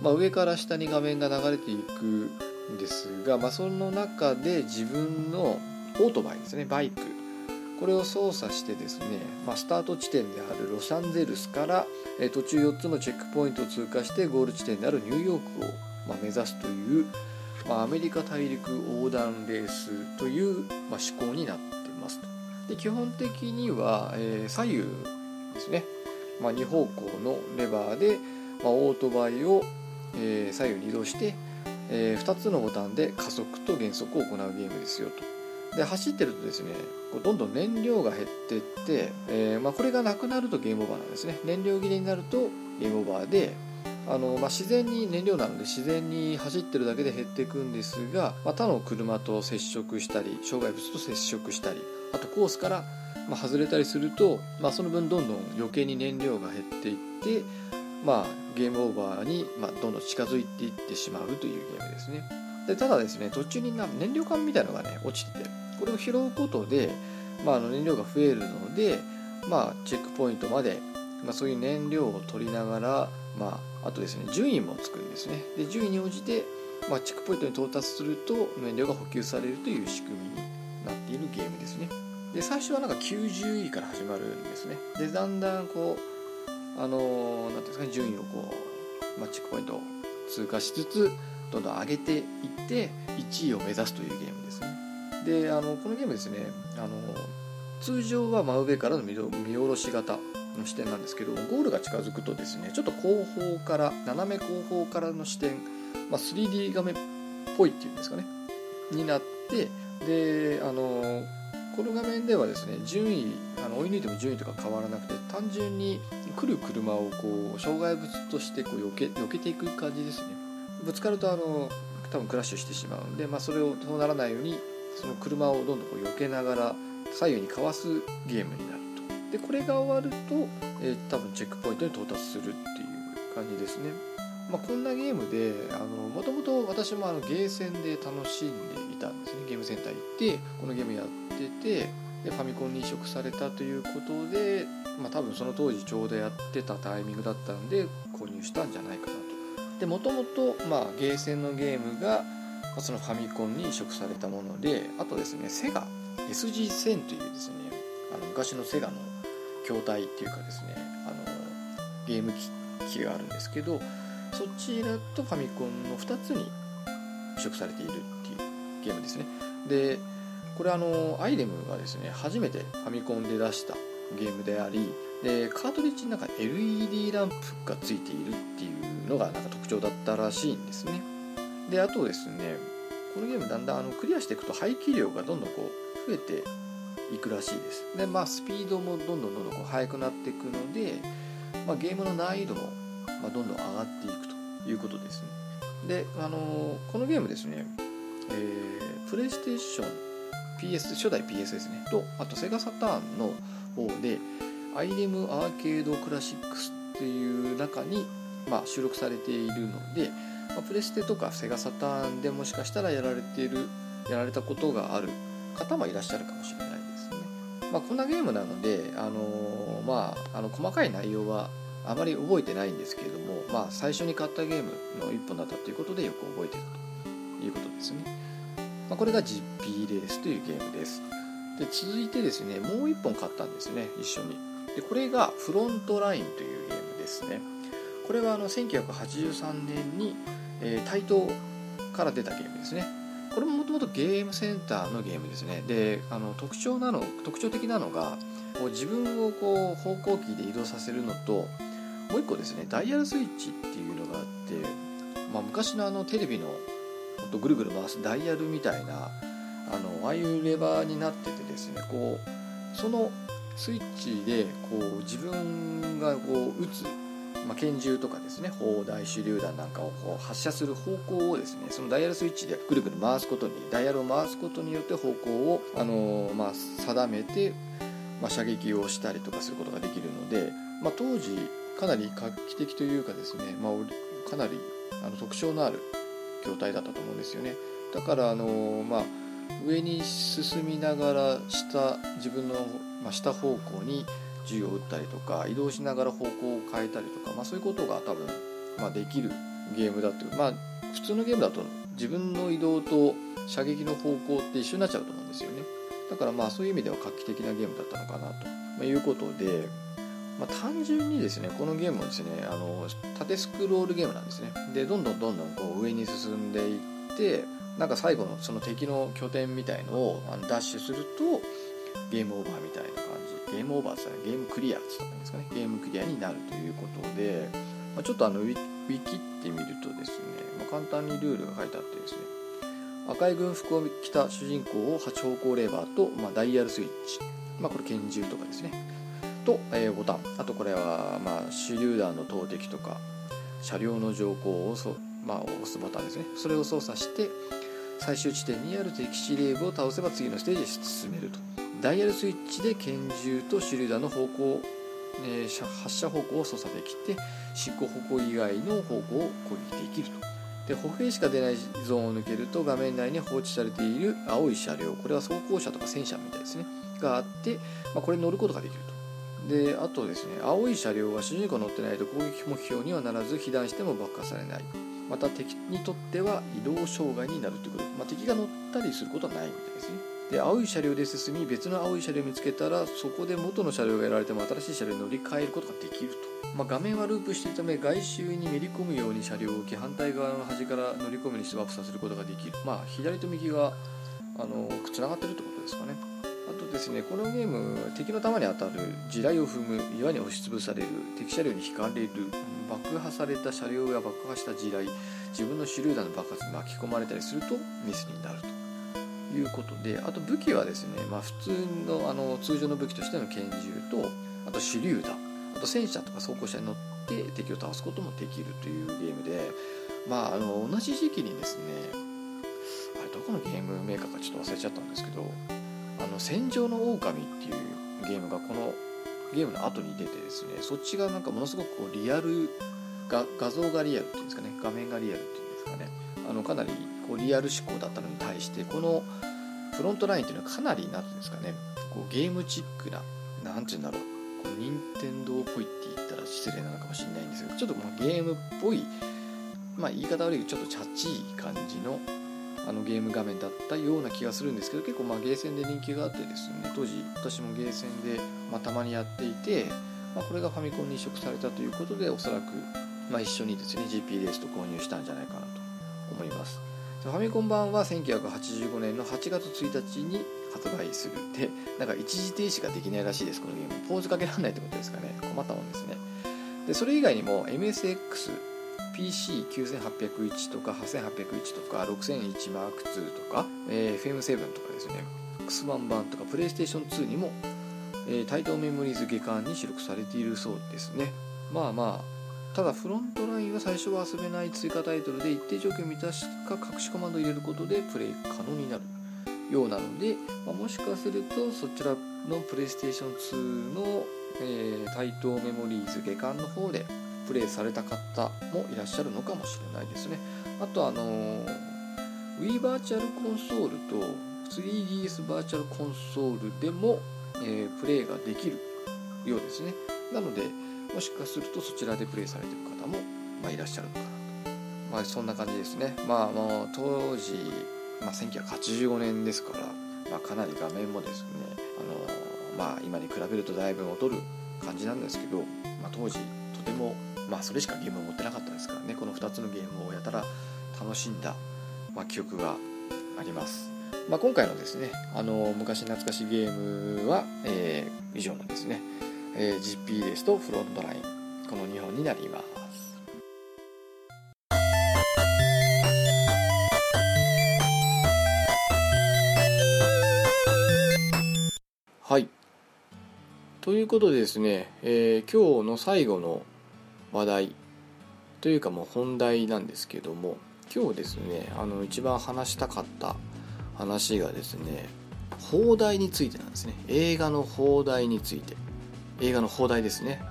まあ、上から下に画面が流れていくんですが、まあ、その中で自分のオートバイですねバイクこれを操作してですね、まあ、スタート地点であるロサンゼルスから、え途中4つのチェックポイントを通過してゴール地点であるニューヨークを、ま目指すという、まあ、アメリカ大陸横断レースという、ま思考になってますとで基本的には、えー、左右ですねまあ、2方向のレバーで、ま、オートバイを、え、左右に移動して、え、2つのボタンで加速と減速を行うゲームですよと。で走ってるとですねこうどんどん燃料が減っていって、えー、まあ、これがなくなるとゲームオーバーなんですね。燃料切れになるとゲームオーバーであの、まあ、自然に燃料なので自然に走ってるだけで減っていくんですが、まあ、他の車と接触したり障害物と接触したりあとコースからま、外れたりすると、まあ、その分どんどん余計に燃料が減っていって、まあ、ゲームオーバーに、まあ、どんどん近づいていってしまうというゲームですね。でただですね途中にな燃料管みたいのがね落ちててこれを拾うことで、まあ、あの燃料が増えるので、まあ、チェックポイントまで、まあ、そういう燃料を取りながら、まあ、あとですね順位もつくんですね。で順位に応じて、まあ、チェックポイントに到達すると燃料が補給されるという仕組みになっているゲームですね。で最初はなんか90位から始まるんですね。でだんだんこうあの何ていうんですかね順位をこう、まあ、チェックポイントを通過しつつどんどん上げていって1位を目指すというゲームですね。であのこのゲームですねあの通常は真上からの見下ろし型の視点なんですけどゴールが近づくとですねちょっと後方から斜め後方からの視点、まあ、3D 画面っぽいっていうんですかねになってであのこの画面ではですね順位あの追い抜いても順位とか変わらなくて単純に来る車をこう障害物としてこう避け避けていく感じですね。ぶつかるとあの多分クラッシュしてしまうんで、まあ、それをそうならないようにその車をどんどんこう避けながら左右にかわすゲームになると。でこれが終わると、えー、多分チェックポイントに到達するっていう感じですね。まあ、こんなゲームでもともと私もあのゲーセンで楽しんでいたんですね。ゲームセンター行ってこのゲームやっててでファミコンに移植されたということで、まあ、多分その当時ちょうどやってたタイミングだったんで購入したんじゃないかなと。でもともとゲーセンのゲームがそのファミコンに移植されたものであとですねセガ SG1000 というですねあの昔のセガの筐体っていうかですねあのゲーム機があるんですけどそちらとファミコンの2つに移植されているっていうゲームですね。でこれあのアイレムがですね初めてファミコンで出したゲームでありでカートリッジの中に LED ランプがついているっていうのがなんか特徴だったらしいんですね。であとですねこのゲームだんだんあのクリアしていくと排気量がどんどんこう増えていくらしいです。でまあスピードもどんどんどんどんこう速くなっていくので、まあ、ゲームの難易度もまあ、どんどん上がっていくということですね。であのこのゲームですね、えー、プレイステーション PS 初代 PS ですねとあとセガサターンの方でアイレムアーケードクラシックスっていう中に、まあ、収録されているので、まあ、プレステとかセガサターンでもしかしたらやられているやられたことがある方もいらっしゃるかもしれないですね。まあ、こんなゲームなので、あのー、まあ、あの細かい内容はあまり覚えてないんですけれども、まあ、最初に買ったゲームの一本だったということでよく覚えてるということですね。まあ、これが GP レースというゲームです。で続いてですねもう一本買ったんですね一緒にでこれがフロントラインというゲームですねこれはあの1983年に、えー、台東から出たゲームですね。これももともとゲームセンターのゲームですね。であの特徴なの特徴的なのがこう自分をこう方向キーで移動させるのともう一個ですねダイヤルスイッチっていうのがあって、まあ、昔のあのテレビのとぐるぐる回すダイヤルみたいなあのああいうレバーになっててですねこうそのスイッチでこう自分がこう撃つ、まあ、拳銃とかですね砲台手榴弾なんかをこう発射する方向をですねそのダイヤルスイッチでぐるぐる回すことにダイヤルを回すことによって方向を、あのまあ、定めて、まあ、射撃をしたりとかすることができるので、まあ、当時かなり画期的というかですね、まあ、かなりあの特徴のある筐体だったと思うんですよね。だからあのまあ上に進みながら下自分の、まあ、下方向に銃を撃ったりとか移動しながら方向を変えたりとか、まあ、そういうことが多分、まあ、できるゲームだというまあ普通のゲームだと自分の移動と射撃の方向って一緒になっちゃうと思うんですよね。だからまあそういう意味では画期的なゲームだったのかなと、まいうことで、まあ、単純にですねこのゲームはですねあの縦スクロールゲームなんですね。でどんどんどんどんこう上に進んでいってなんか最後のその敵の拠点みたいのをダッシュするとゲームオーバーみたいな感じゲームオーバーですねゲームクリアって言ったんですかね。ゲームクリアになるということで、まあ、ちょっとあのウィキってみるとですね、まあ、簡単にルールが書いてあってですね赤い軍服を着た主人公を8方向レバーと、まあ、ダイヤルスイッチ、まあ、これ拳銃とかですねと、えー、ボタン。あとこれは、まあ、手榴弾の投擲とか車両の乗降をそ、まあ、押すボタンですね。それを操作して最終地点にある敵司令部を倒せば次のステージへ進めると。ダイヤルスイッチで拳銃と手榴弾の方向、えー、発射方向を操作できて執行方向以外の方向を攻撃できると。で歩兵しか出ないゾーンを抜けると画面内に放置されている青い車両これは装甲車とか戦車みたいですね。があって、まあ、これに乗ることができると。であとですね青い車両は主人公乗ってないと攻撃目標にはならず被弾しても爆破されない。また敵にとっては移動障害になるということ。で、まあ、敵が乗ったりすることはないみたいですね。で青い車両で進み別の青い車両を見つけたらそこで元の車両が得られても新しい車両に乗り換えることができると、まあ、画面はループしているため外周にめり込むように車両を置き反対側の端から乗り込むにスワップさせることができる。まあ左と右があのつながってるってことですかね。あとですねこのゲーム敵の弾に当たる地雷を踏む岩に押しつぶされる敵車両に引かれる爆破された車両や爆破した地雷自分の手榴弾の爆発に巻き込まれたりするとミスになると。いうことであと武器はですね、まあ、普通のあの通常の武器としての拳銃とあと手榴弾あと戦車とか装甲車に乗って敵を倒すこともできるというゲームで、まあ、あの同じ時期にですねあれどこのゲームメーカーかちょっと忘れちゃったんですけど「あの戦場の狼っていうゲームがこのゲームの後に出てですねそっちがなんかものすごくこうリアルが画像がリアルっていうんですかね画面がリアルっていうんですかねあのかなりこうリアル思考だったのに対してこのフロントラインっていうのはかなり何ていうんですかねこうゲームチックな何て言うんだろうこう任天堂っぽいって言ったら失礼なのかもしれないんですけどちょっとまあゲームっぽいまあ言い方悪いけどちょっとチャチい感じのあのゲーム画面だったような気がするんですけど結構まあゲーセンで人気があってですね当時私もゲーセンで、まあ、たまにやっていて、まあ、これがファミコンに移植されたということでおそらく、まあ、一緒にですね GP レースと購入したんじゃないかなと思います。ファミコン版は1985年の8月1日に発売する。でなんか一時停止ができないらしいですこのゲーム。ポーズかけられないってことですかね。困ったもんですね。でそれ以外にも MSX PC9801 とか8801とか 6001M2 とか、えー、FM7 とかですね。X1 版とか PlayStation2 にも、えー、対等メモリーズ下巻に収録されているそうですね。まあまあただフロントラインは最初は遊べない追加タイトルで一定条件を満たしか隠しコマンドを入れることでプレイ可能になるようなので、まあ、もしかするとそちらのプレイステーション2のえー、台東メモリーズ下巻の方でプレイされた方もいらっしゃるのかもしれないですね。あとあのー、Wii バーチャルコンソールと 3DS バーチャルコンソールでも、えー、プレイができるようですね。なのでもしかするとそちらでプレイされてる方も、まあ、いらっしゃるのかなと。まあそんな感じですね。まあもう当時、まあ、1985年ですから、まあ、かなり画面もですねあのまあ今に比べるとだいぶ劣る感じなんですけど、まあ、当時とてもまあそれしかゲームを持ってなかったですからね。この2つのゲームをやたら楽しんだ、まあ、記憶があります、まあ、今回のですねあの昔懐かしいゲームは、えー、以上のですね、えー、GP レースとフロントライン。この2本になります。はい。ということでですね、えー、今日の最後の話題。というかもう本題なんですけども今日ですねあの一番話したかった話がですね放題についてなんですね。映画の放題について。映画の放題ですね。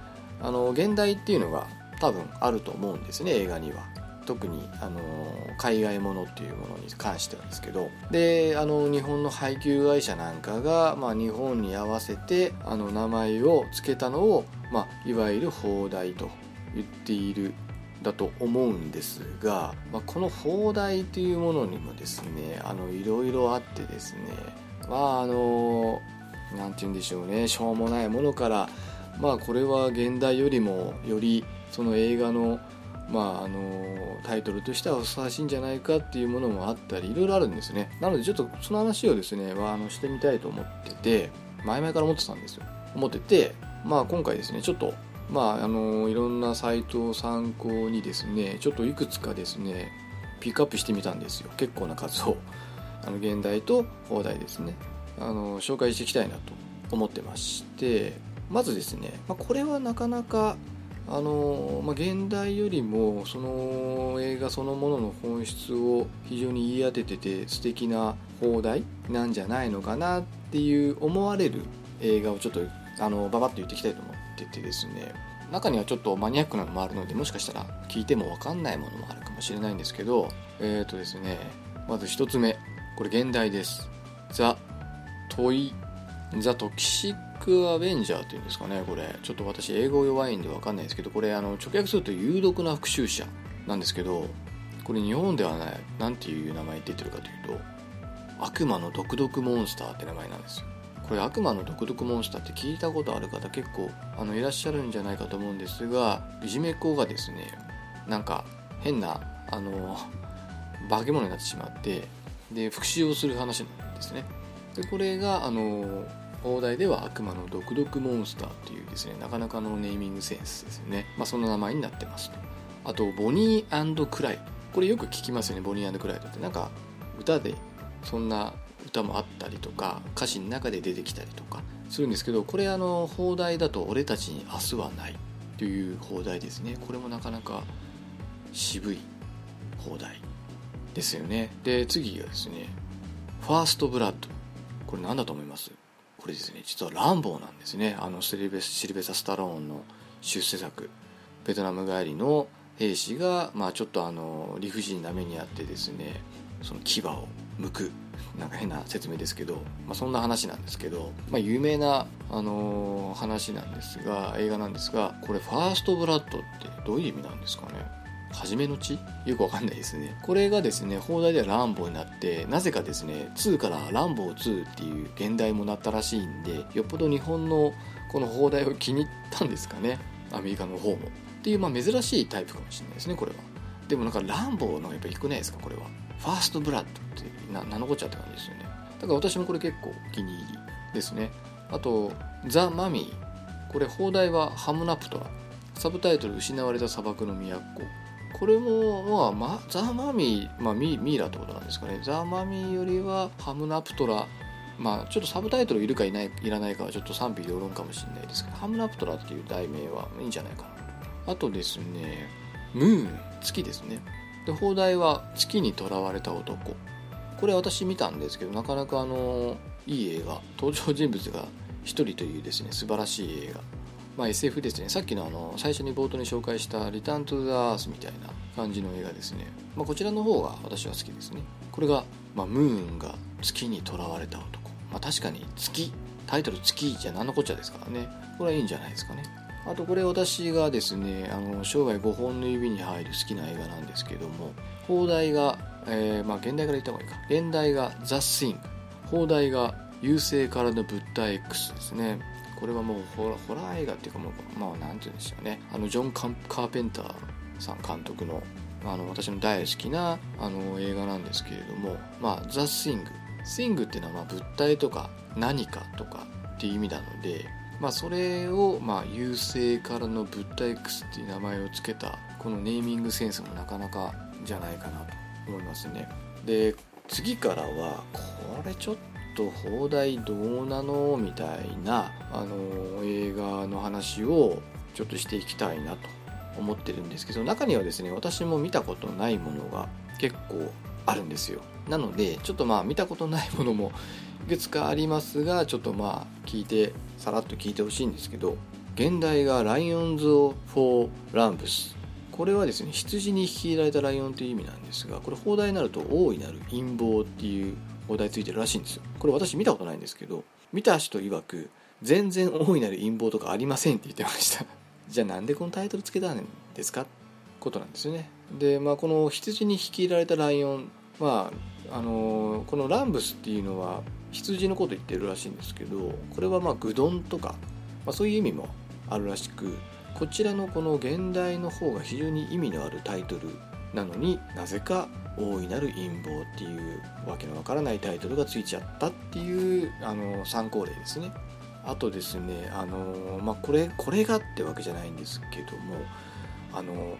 あの現代っていうのが多分あると思うんですね映画には。特にあの海外ものっていうものに関してはですけど。であの日本の配給会社なんかが、まあ、日本に合わせてあの名前を付けたのを、まあ、いわゆる放題と言っているだと思うんですが、まあ、この放題というものにもですねあのいろいろあってですね。まああの何て言うんでしょうね。しょうもないものからまあこれは現代よりもよりその映画のまあ、あのタイトルとしてはふさわしいんじゃないかっていうものもあったりいろいろあるんですね。なのでちょっとその話をですね、まあ、あのしてみたいと思ってて前々から思ってたんですよ。思っててまあ今回ですねちょっとまああのいろんなサイトを参考にですねちょっといくつかですねピックアップしてみたんですよ。結構な数を。あの現代と放題ですね。あの紹介していきたいなと思ってましてまずですね、まあ、これはなかなかあのまあ、現代よりもその映画そのものの本質を非常に言い当ててて素敵な放題なんじゃないのかなっていう思われる映画をちょっとあのババッと言っていきたいと思っててですね中にはちょっとマニアックなのもあるのでもしかしたら聞いても分かんないものもあるかもしれないんですけどえっ、ー、とですねまず1つ目これ現代です。ザ・トイ・ザ・トキシック・アベンジャーっていうんですかね。これちょっと私英語弱いんで分かんないですけどこれあの直訳すると有毒な復讐者なんですけどこれ日本ではない何ていう名前出てるかというと悪魔の毒毒モンスターって名前なんですよ。これ悪魔の毒毒モンスターって聞いたことある方結構あのいらっしゃるんじゃないかと思うんですがいじめっ子がですねなんか変なあの 化け物になってしまってで復讐をする話なんですね。でこれがあの放題では悪魔の毒毒モンスターっていうですねなかなかのネーミングセンスですよね、まあ、そんな名前になってますと。あとボニークライ。これよく聞きますよねボニークライドって。なんか歌でそんな歌もあったりとか歌詞の中で出てきたりとかするんですけどこれあの放題だと「俺たちに明日はない」という放題ですね。これもなかなか渋い放題ですよね。で次がですね「ファーストブラッド」これ何だと思います？これですね実はランボーなんですね。あのシルベシルベサ・スタローンの出世作。ベトナム帰りの兵士が、まあ、ちょっとあの理不尽な目にあってですねその牙を剥く。なんか変な説明ですけど、まあ、そんな話なんですけど、まあ、有名な、あの、話なんですが映画なんですがこれファーストブラッドってどういう意味なんですかね？初めの地よくわかんないですね。これがですね、放題ではランボーになって、なぜかですね、2からランボー2っていう現代もなったらしいんで、よっぽど日本のこの放題を気に入ったんですかね、アメリカの方も。っていう、まあ珍しいタイプかもしれないですね、これは。でもなんかランボーのやっぱ低くないですか、これは。ファーストブラッドってな、名のこっちゃって感じですよね。だから私もこれ結構お気に入りですね。あと、ザ・マミー。これ放題はハムナプトラ。サブタイトル失われた砂漠の都。これも、まあ、ま、ザ・マミー、まあミ、ミイラってことなんですかね。ザ・マミーよりはハムナプトラ、まあ、ちょっとサブタイトルいるかいないいらないかはちょっと賛否両論かもしれないですけど、ハムナプトラっていう題名はいいんじゃないかな。あとですね、ムーン、月ですね。で、放題は月にとらわれた男。これ私見たんですけど、なかなかあの、いい映画、登場人物が一人というですね、素晴らしい映画まあ、SF ですね。さっきのあの最初に冒頭に紹介した「リターン・トゥ・ザ・アース」みたいな感じの映画ですね、まあ、こちらの方が私は好きですね。これが、まあ、ムーンが月にとらわれた男、まあ、確かに月タイトル月じゃ何のこっちゃですからね。これはいいんじゃないですかね。あとこれ私がですねあの生涯5本の指に入る好きな映画なんですけども放題が、えー、まあ現代から言った方がいいか。現代が「ザ・スイング」放題が「優勢からの物体 X」ですね。これはもうホラホラー映画っていうかもうまあ何て言うんでしょうね。あのジョン・カーペンターさん監督のあの私の大好きなあの映画なんですけれどもまあ「ザ・スイング」スイングっていうのはまあ物体とか何かとかっていう意味なのでまあ、それを、まあ、優勢からの物体 X っていう名前を付けたこのネーミングセンスもなかなかじゃないかなと思いますね。で次からはこれちょっと放題どうなの？みたいなあの映画の話をちょっとしていきたいなと思ってるんですけど中にはですね私も見たことないものが結構あるんですよ。なのでちょっとまあ見たことないものもいくつかありますがちょっとまあ聞いてさらっと聞いてほしいんですけど原題が Lions for Lambs。これはですね羊に率いられたライオンという意味なんですがこれ邦題になると大いなる陰謀っていう邦題ついてるらしいんですよ。これ私見たことないんですけど見た人曰く全然大いなる陰謀とかありませんって言ってました。じゃあなんでこのタイトルつけたんですかことなんですよね。でまあこの羊に率いられたライオンまああのこのランブスっていうのは羊のこと言ってるらしいんですけどこれはまあ愚鈍とか、まあ、そういう意味もあるらしくこちらのこの現代の方が非常に意味のあるタイトルなのになぜか大いなる陰謀っていうわけのわからないタイトルがついちゃったっていうあの参考例ですね。あとですねあの、まあ、これこれがってわけじゃないんですけどもあの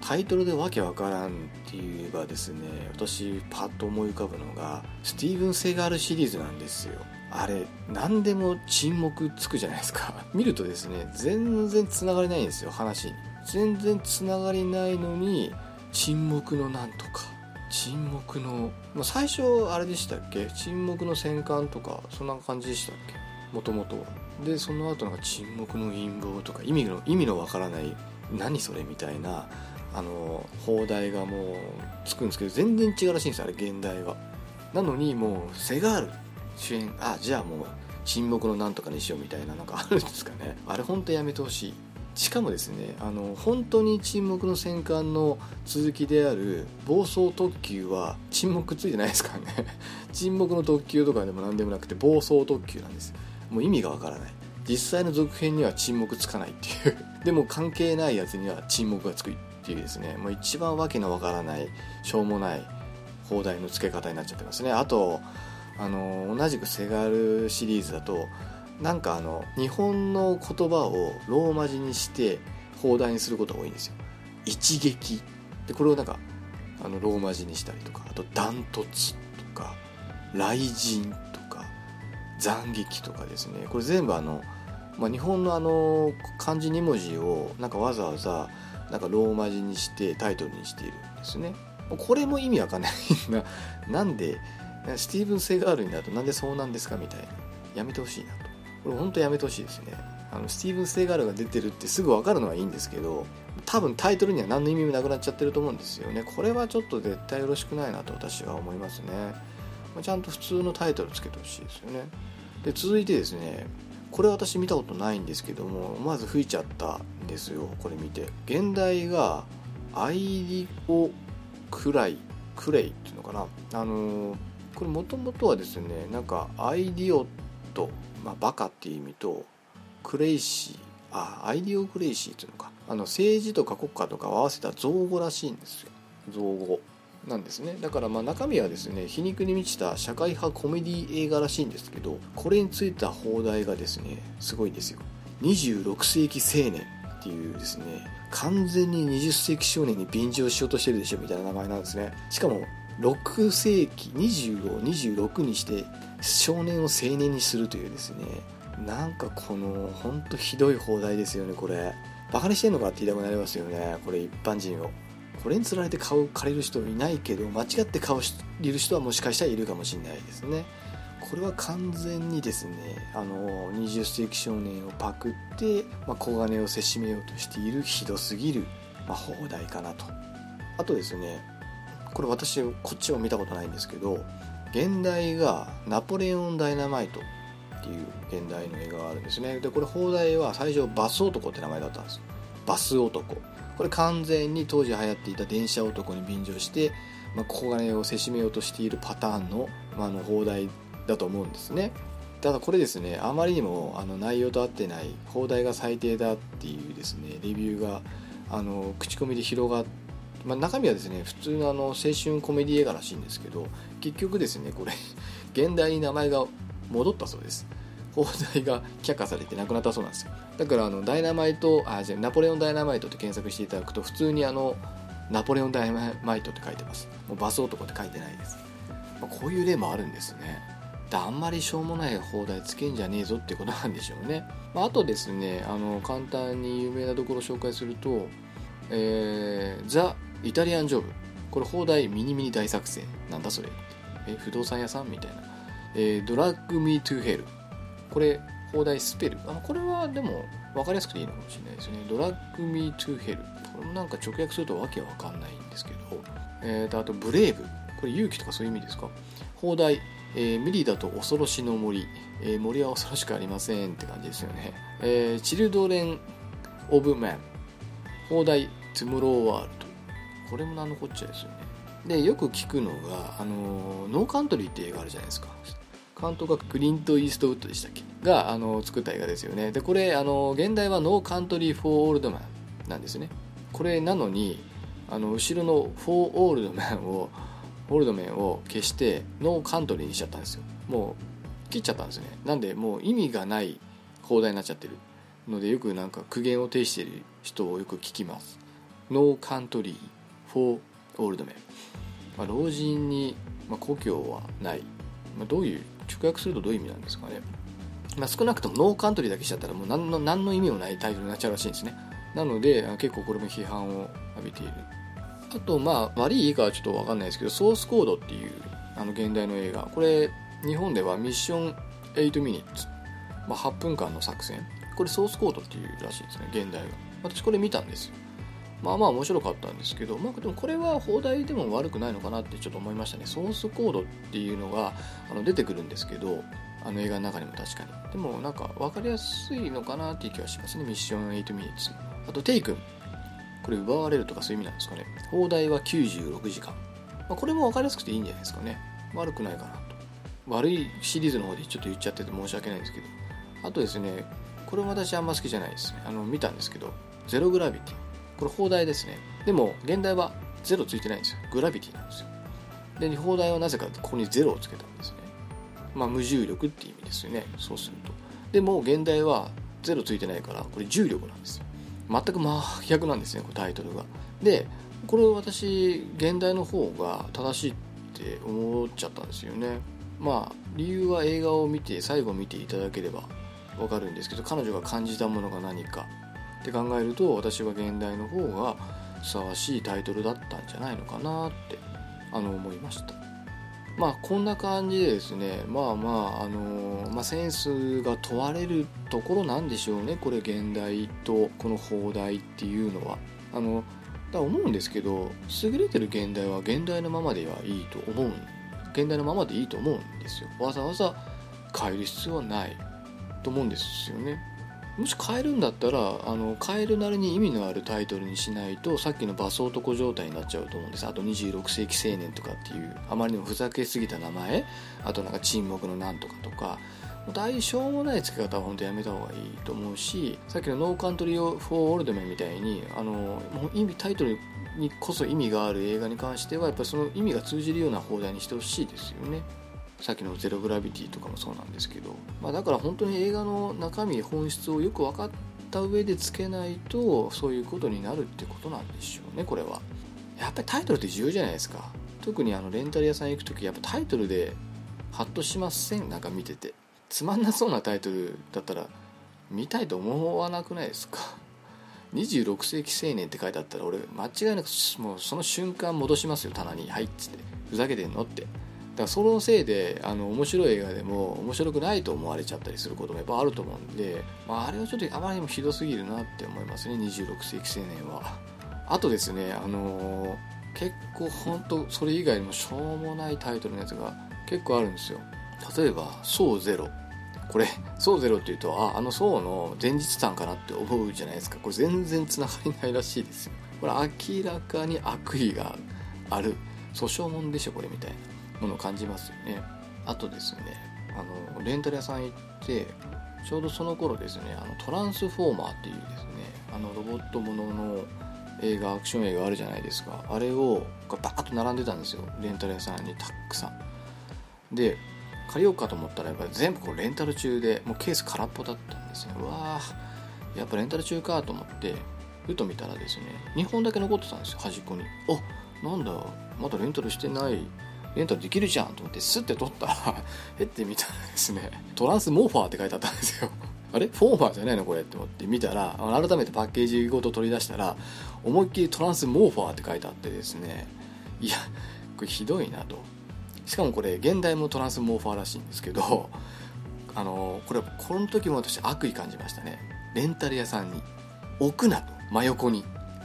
タイトルでわけわからんって言えばですね私パッと思い浮かぶのがスティーブン・セガールシリーズなんですよ。あれ何でも沈黙つくじゃないですか。見るとですね全然つながりないんですよ話に。全然つながりないのに沈黙のなんとか。沈黙の、まあ、最初あれでしたっけ？沈黙の戦艦とかそんな感じでしたっけ？もともとは。でその後なんか沈黙の陰謀とか意味の意味のわからない何それみたいなあの放題がもうつくんですけど全然違うらしいんですあれ現代は。なのにもうセガール主演あじゃあもう沈黙のなんとかにしようみたいなのがあるんですかね。あれ本当やめてほしい。しかもですねあの本当に沈黙の戦艦の続きである暴走特急は沈黙ついてないですからね。沈黙の特急とかでも何でもなくて暴走特急なんですもう意味がわからない。実際の続編には沈黙つかないっていう。でも関係ないやつには沈黙がつくっていうですね。もう一番わけのわからないしょうもない放題の付け方になっちゃってますね。あとあの同じくセガールシリーズだとなんかあの日本の言葉をローマ字にして放題にすることが多いんですよ。一撃。でこれをなんかあのローマ字にしたりとかあとダントツとか雷神とか斬撃とかですね。これ全部あの、まあ、日本のあの漢字2文字をなんかわざわざなんかローマ字にしてタイトルにしているんですね。これも意味わかんない。な なんでスティーブン・セガールになるとなんでそうなんですかみたいな。やめてほしいなと。これ本当やめてほしいですね。あのスティーブン・セガールが出てるってすぐ分かるのはいいんですけど多分タイトルには何の意味もなくなっちゃってると思うんですよね。これはちょっと絶対よろしくないなと私は思いますね。まちゃんと普通のタイトルつけてほしいですよね。で続いてですねこれ私見たことないんですけどもまず吹いちゃったんですよこれ見て。現代がアイリオクライクレイっていうのかな。あのー、これもともとはですねなんかアイディオット、まあ、バカっていう意味と cracyあ Idiocracy っていうのか。あの政治とか国家とかを合わせた造語らしいんですよ。造語。なんですね。だからまあ中身はですね皮肉に満ちた社会派コメディ映画らしいんですけどこれについた邦題がですねすごいんですよ。26世紀青年っていうですね完全に20世紀少年に便乗しようとしてるでしょみたいな名前なんですね。しかも6世紀20を26にして少年を青年にするというですねなんかこのほんとひどい放題ですよねこれ。バカにしてんのかって言いたくなりますよねこれ一般人を。これにつられて買う借りる人いないけど間違って買うりる人はもしかしたらいるかもしれないですね。これは完全にですねあの20世紀少年をパクって、まあ、小金をせしめようとしているひどすぎる、まあ、放題かなと。あとですねこれ私こっちは見たことないんですけど現代がナポレオン・ダイナマイトっていう現代の映画があるんですね。でこれ放題は最初バス男って名前だったんですバス男。これ完全に当時流行っていた電車男に便乗して、まあ、小金をせしめようとしているパターンの,、まあ、の放題だと思うんですね。ただこれですねあまりにもあの内容と合ってない放題が最低だっていうですねレビューがあの口コミで広がってまあ、中身はですね普通のあの青春コメディ映画らしいんですけど結局ですねこれ 現代に名前が戻ったそうです。放題が却下されてなくなったそうなんですよ。だからあのダイナマイトあじゃナポレオンダイナマイトって検索していただくと普通にあのナポレオンダイナマイトって書いてます。もうバス男って書いてないです、まあ、こういう例もあるんですね。あんまりしょうもない放題つけんじゃねえぞってことなんでしょうね、まあ、あとですねあの簡単に有名なところを紹介すると、えー、 The Italian Job。これ邦題ミニミニ大作戦なんだそれ。え不動産屋さんみたいな、えー、 Drag Me to Hell。これ邦題スペル。あこれはでも分かりやすくていいのかもしれないですね。 Drag Me to Hell。これもなんか直訳するとわけわかんないんですけど、えーと、あと Brave。これ勇気とかそういう意味ですか？邦題。えー、ミリだと恐ろしの森、えー、森は恐ろしくありませんって感じですよね、えー、 Children of Men。邦題トゥモロー・ワールド。これも何のこっちゃですよね。でよく聞くのが、あのノーカントリーって映画あるじゃないですか。監督がクリント・イーストウッドでしたっけ？があの作った映画ですよね。でこれあの原題は No Country for Old Men なんですね。これなのにあの後ろの for Old Men をOld Men を消してノーカントリーにしちゃったんですよ。もう切っちゃったんですね。なんでもう意味がない邦題になっちゃってる。のでよくなんか苦言を呈している人をよく聞きます。 No Country. for Old Men、まあ、老人に、まあ、故郷はない、まあ、どういう直訳するとどういう意味なんですかね、まあ、少なくとも No Country だけしちゃったらもう何の何の意味もないタイトルになっちゃうらしいんですね。なので結構これも批判を浴びている。あとまあ悪いいいかはちょっと分かんないですけどソースコードっていうあの現代の映画。これ日本ではミッション8ミニッツ、まあ、8分間の作戦。これソースコードっていうらしいですね現代が私これ見たんですよ。まあまあ面白かったんですけど、まあ、でもこれは放題でも悪くないのかなってちょっと思いましたね。ソースコードっていうのがあの出てくるんですけどあの映画の中にも確かに。でもなんか分かりやすいのかなっていう気はしますね。ミッション8ミニッツ。あとテイ君。これ奪われるとかそういう意味なんですかね。放題は96時間、まあ、これも分かりやすくていいんじゃないですかね。悪くないかなと。悪いシリーズの方でちょっと言っちゃってて申し訳ないんですけど。あとですねこれも私あんま好きじゃないですあの見たんですけど。ゼログラビティ。これ放題ですね。でも現代はゼロついてないんですよ。グラビティなんですよ。で放題はなぜかここにゼロをつけたんですね。まあ無重力って意味ですよね。そうすると。でも現代はゼロついてないからこれ重力なんですよ。全く真逆なんですねこタイトルが。でこれ私現代の方が正しいって思っちゃったんですよね。まあ理由は映画を見て最後見ていただければ分かるんですけど彼女が感じたものが何か。って考えると私は現代の方がふさわしいタイトルだったんじゃないのかなってあの思いました。まあこんな感じでですねまあまああのまあ、センスが問われるところなんでしょうねこれ現代とこの放題っていうのは。あのだ思うんですけど優れてる現代は現代のままではいいと思う現代のままでいいと思うんですよ。わざわざ変える必要はないと思うんですよね。もし変えるんだったらあの変えるなりに意味のあるタイトルにしないとさっきのバス男状態になっちゃうと思うんです。あと26世紀青年とかっていうあまりにもふざけすぎた名前。あとなんか沈黙のなんとかとか。大しょうもない付け方は本当やめた方がいいと思うしさっきの No Country for Old Men みたいにあのもう意味タイトルにこそ意味がある映画に関してはやっぱりその意味が通じるような邦題にしてほしいですよね。さっきの「ゼログラビティ」とかもそうなんですけど、まあ、だから本当に映画の中身本質をよく分かった上でつけないとそういうことになるってことなんでしょうねこれは。やっぱりタイトルって重要じゃないですか。特にあのレンタル屋さん行く時やっぱタイトルでハッとしません。なんか見てて。つまんなそうなタイトルだったら見たいと思わなくないですか？26世紀青年って書いてあったら俺間違いなくもうその瞬間戻しますよ。棚に「はい」っつって。ふざけてんのって。からそのせいであの面白い映画でも面白くないと思われちゃったりすることもやっぱあると思うんで、まあ、あれはちょっとあまりにもひどすぎるなって思いますね26世紀青年は。あとですねあのー、結構本当それ以外にもしょうもないタイトルのやつが結構あるんですよ。例えば「ソーゼロ」これ「ソーゼロ」っていうとああのソーの前日譚かなって思うじゃないですか。これ全然つながりないらしいですよ。これ明らかに悪意がある。訴訟もんでしょこれみたいな。ものを感じますよね。あとですねあのレンタル屋さん行ってちょうどその頃ですねあのトランスフォーマーっていうですねあのロボットものの映画アクション映画あるじゃないですか。あれをバーッと並んでたんですよ。レンタル屋さんにたくさん。で借りようかと思ったらやっぱり全部こうレンタル中でもうケース空っぽだったんですよわーやっぱレンタル中かと思ってふと見たらですね2本だけ残ってたんですよ端っこに。あなんだまだレンタルしてないレンタルできるじゃんと思ってスッて取ったら えって見たらですね。トランスモーファーって書いてあったんですよ。あれ？フォーマーじゃないのこれって思って見たら改めてパッケージごと取り出したら思いっきりトランスモーファーって書いてあってですね。いやこれひどいなと。しかもこれ現代もトランスモーファーらしいんですけどあのこれこの時も私悪意感じましたね。レンタル屋さんに。置くなと。真横に。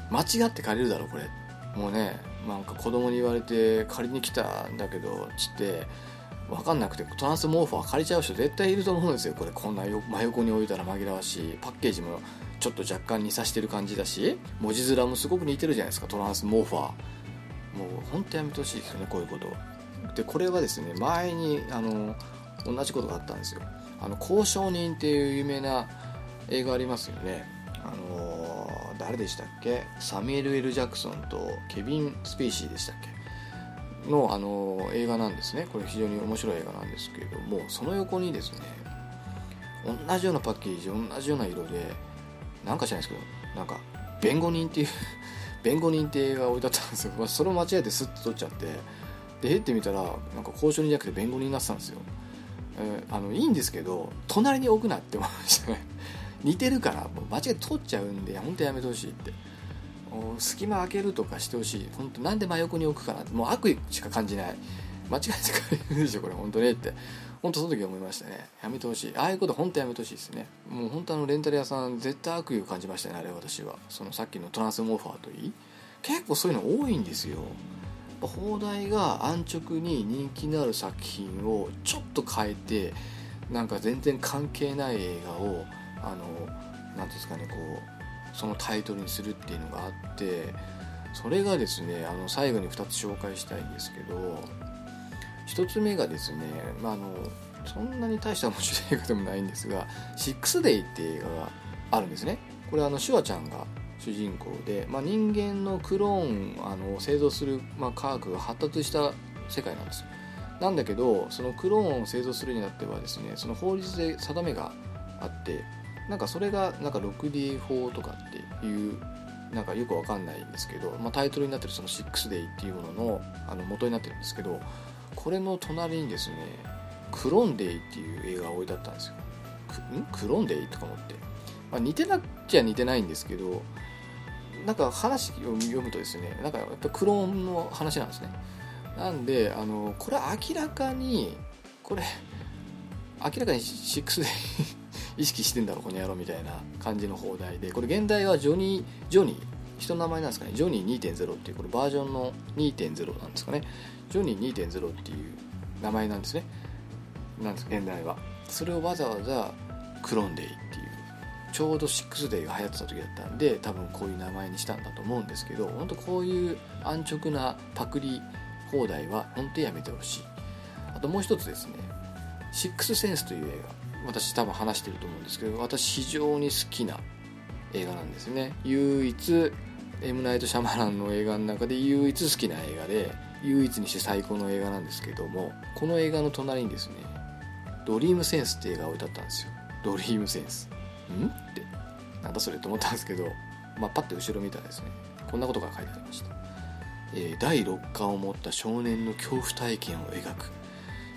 間違って借りるだろこれ。もうねなんか子供に言われて借りに来たんだけどちって分かんなくてトランスモーファー借りちゃう人絶対いると思うんですよ。これこんな真横に置いたら紛らわしい。パッケージもちょっと若干似さしてる感じだし文字面もすごく似てるじゃないですか。トランスモーファー。もう本当やめてほしいですよねこういうこと。でこれはですね前にあの同じことがあったんですよ。あの交渉人っていう有名な映画ありますよね。誰でしたっけ？サミュエル・エル・ジャクソンとケビン・スペイシーでしたっけ？のあの映画なんですね。これ非常に面白い映画なんですけれどもその横にですね同じようなパッケージ同じような色でなんか知らないですけどなんか弁護人っていう 弁護人って映画が置いてあったんですよ、まあ、それを間違えてスッと取っちゃってでえってみたらなんか交渉人じゃなくて弁護人になってたんですよ、えー、あのいいんですけど隣に置くなって思いましたね。似てるからもう間違えて取っちゃうんで本当やめてほしいって。隙間開けるとかしてほしい。本当なんで真横に置くかなって。もう悪意しか感じない。間違えて借りるでしょこれ本当ねって。本当その時思いましたね。やめてほしい。ああいうこと本当やめてほしいですね。もう本当あのレンタル屋さん絶対悪意を感じましたねあれ私は。そのさっきのトランスモーファーといい。結構そういうの多いんですよ。放題が安直に人気のある作品をちょっと変えてなんか全然関係ない映画をあの何ですかねこうそのタイトルにするっていうのがあってそれがですねあの最後に2つ紹介したいんですけど1つ目がですね、まあ、あのそんなに大した面白い映画でもないんですが「シックスデイ」っていう映画があるんですね。これあのシュワちゃんが主人公で、まあ、人間のクローンあの製造する、まあ、科学が発達した世界なんです。なんだけどそのクローンを製造するにあってはですねその法律で定めがあってなんかそれがなんか 6D 法とかっていうなんかよくわかんないんですけど、まあ、タイトルになってるその 6Day っていうもののあの元になってるんですけどこれの隣にですねクロンデイっていう映画が置いてあったんですよ。ん？クロンデイとか思って、まあ、似てなきゃ似てないんですけどなんか話を読むとですねなんかやっぱクローンの話なんですね。なんであのこれ明らかにこれ明らかに6で意識してんだろこの野郎みたいな感じの放題でこれ現代はジョニージョニー人の名前なんですかね。ジョニー2.0っていうこれバージョンの2.0なんですかね。ジョニー2.0っていう名前なんですね。なんです現代は。それをわざわざクロンデイっていうちょうど6デイが流行ってた時だったんで多分こういう名前にしたんだと思うんですけど本当こういう安直なパクリ放題は本当やめてほしい。あともう一つですね「シックスセンス」という映画。私多分話してると思うんですけど私非常に好きな映画なんですね。唯一エムナイト・シャマランの映画の中で唯一好きな映画で唯一にして最高の映画なんですけどもこの映画の隣にですねドリームセンスって映画が置いてあったんですよ。ドリームセンス。ん？って。なんだそれと思ったんですけど、まあ、パッて後ろ見たらですねこんなことが書いてありました、えー、第六感を持った少年の恐怖体験を描く。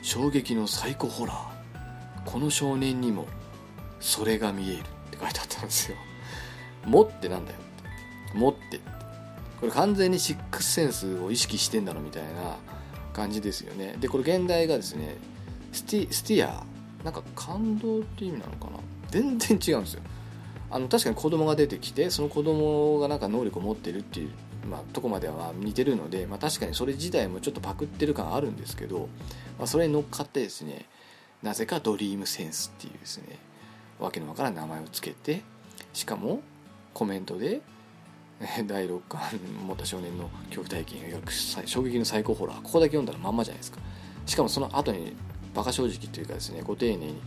衝撃のサイコホラー。この少年にもそれが見えるって書いてあったんですよ。持ってなんだよって。持ってこれ完全にシックスセンスを意識してんだろみたいな感じですよね。でこれ現代がですねスティスティアなんか感動って意味なのかな。全然違うんですよ。あの確かに子供が出てきてその子供がなんか能力を持ってるっていう、まあ、とこまでは似てるので、まあ、確かにそれ自体もちょっとパクってる感あるんですけど、まあ、それに乗っかってですねなぜかドリームセンスっていうですねわけのわからん名前を付けてしかもコメントで 第6巻持った少年の恐怖体験を描く衝撃の最高ホラーここだけ読んだらまんまじゃないですか。しかもその後にバカ正直というかですねご丁寧に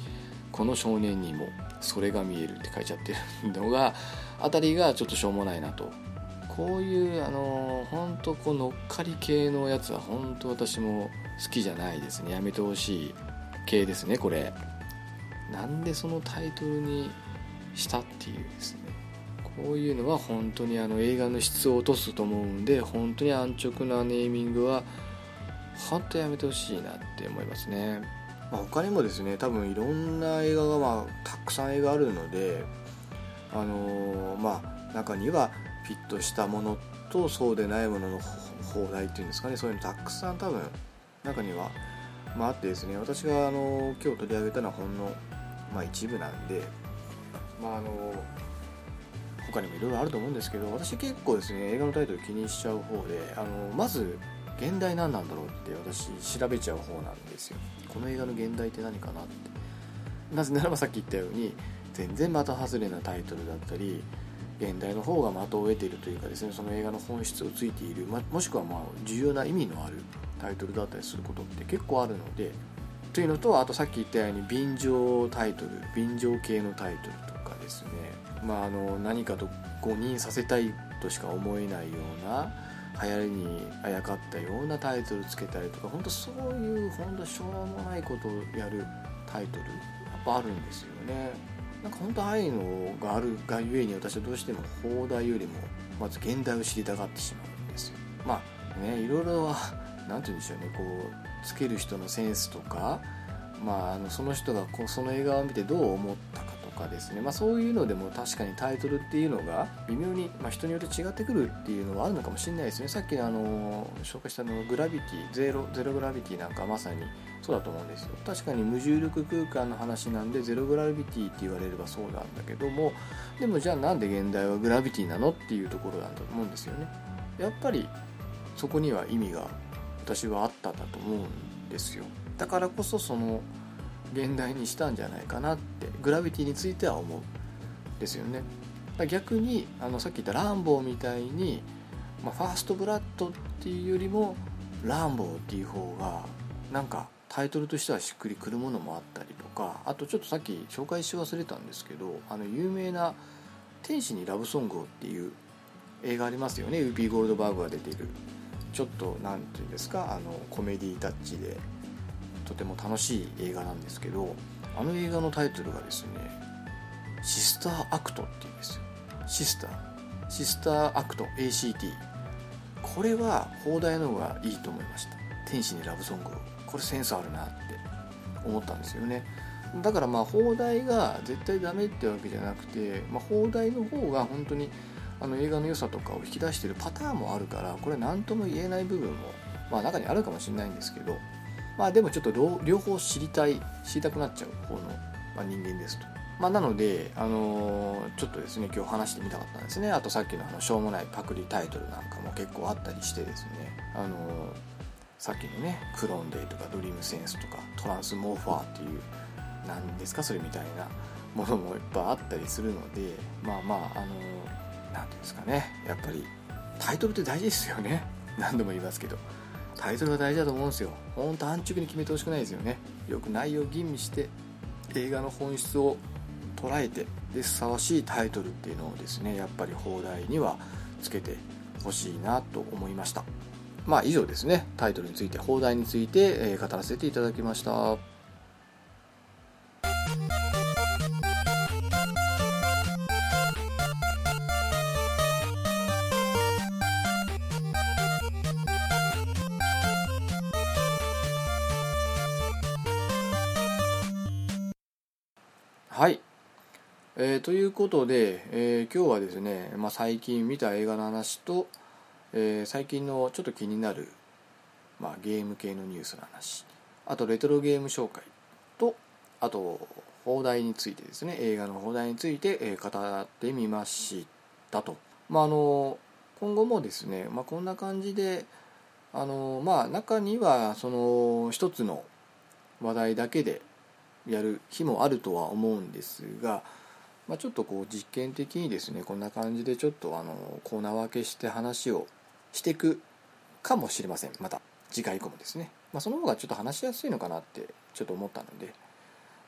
この少年にもそれが見えるって書いちゃってるのが あたりがちょっとしょうもないなと。こういうあの本当こう乗っかり系のやつは本当私も好きじゃないですね。やめてほしい。系ですねこれ。なんでそのタイトルにしたっていうですね。こういうのは本当にあの映画の質を落とすと思うんで本当に安直なネーミングは本当やめてほしいなって思いますね、まあ、他にもですね多分いろんな映画がまあたくさん映画あるのであのー、まあ中にはフィットしたものとそうでないものの放題っていうんですかね。そういうのたくさん多分中には、まあ、あってですね私があの今日取り上げたのはほんの、まあ、一部なんでまああの他にもいろいろあると思うんですけど私結構ですね映画のタイトル気にしちゃう方であのまず現代何なんだろうって私調べちゃう方なんですよ。この映画の現代って何かなって。なぜならばさっき言ったように全然的外れなタイトルだったり現代の方が的を得ているというかですねその映画の本質をついている、ま、もしくはまあ重要な意味のあるタイトルだったりすることって結構あるのでというのとあとさっき言ったように便乗タイトル便乗系のタイトルとかですね。まああの何かと誤認させたいとしか思えないような流行りにあやかったようなタイトルつけたりとか本当そういう本当しょうもないことをやるタイトルやっぱあるんですよね。なんか本当ああいうのがあるがゆえに私はどうしても放題よりもまず現代を知りたがってしまうんですよ。まあねいろいろは何て言うんでしょうねこうつける人のセンスとかまあ、あのその人がこうその映画を見てどう思ったかとかですね、まあ、そういうのでも確かにタイトルっていうのが微妙に、まあ、人によって違ってくるっていうのはあるのかもしれないですね。さっきあの紹介したのグラビティゼロゼログラビティなんかまさにそうだと思うんですよ。確かに無重力空間の話なんでゼログラビティって言われればそうなんだけどもでもじゃあなんで現代はグラビティなのっていうところなんだと思うんですよね。やっぱりそこには意味が私はあったんだと思うんですよ。だからこそその現代にしたんじゃないかなってグラビティについては思うですよね。逆にあのさっき言ったランボーみたいに、まあ、 First Blood っていうよりもランボーっていう方がなんかタイトルとしてはしっくりくるものもあったりとかあとちょっとさっき紹介し忘れたんですけどあの有名な「天使にラブソングを」っていう映画ありますよね。ウーピー・ゴールドバーグが出ている。ちょっと何て言うんですかあのコメディタッチでとても楽しい映画なんですけどあの映画のタイトルがですね「シスターアクト」っていうんですよ。シスター。シスターアクト ACT これは放題の方がいいと思いました。天使にラブソングこれセンスあるなって思ったんですよね。だからまあ放題が絶対ダメってわけじゃなくて、まあ、放題の方が本当にあの映画の良さとかを引き出してるパターンもあるからこれ何とも言えない部分もまあ中にあるかもしれないんですけどまあでもちょっと両方知りたい知りたくなっちゃう方の、まあ、人間ですと。まあ、なので、あのー、ちょっとですね今日話してみたかったんですねあとさっきのあのしょうもないパクリタイトルなんかも結構あったりしてですね、あのー、さっきのねクローンデーとかドリームセンスとかトランスモーファーっていう何ですかそれみたいなものもいっぱいあったりするのでまあまああの何、て言うんですかね。やっぱりタイトルって大事ですよね。何度も言いますけど。タイトルが大事だと思うんですよ。ほんと安直に決めてほしくないですよね。よく内容を吟味して映画の本質を捉えてでふさわしいタイトルっていうのをですねやっぱり放題にはつけてほしいなと思いました。まあ以上ですね。タイトルについて放題について、え語らせていただきました。はい、えー、ということで、えー、今日はですね、まあ、最近見た映画の話と、えー、最近のちょっと気になるまあ、ゲーム系のニュースの話あとレトロゲーム紹介とあと放題についてですね映画の放題について、え語ってみましたと。まあ、あの今後もですね、まあ、こんな感じであのまあ中にはその一つの話題だけでやる日もあるとは思うんですが、まあ、ちょっとこう実験的にですねこんな感じでちょっとあのコーナー分けして話をしていくかもしれません。また次回以降もですね、まあ、その方がちょっと話しやすいのかなってちょっと思ったので、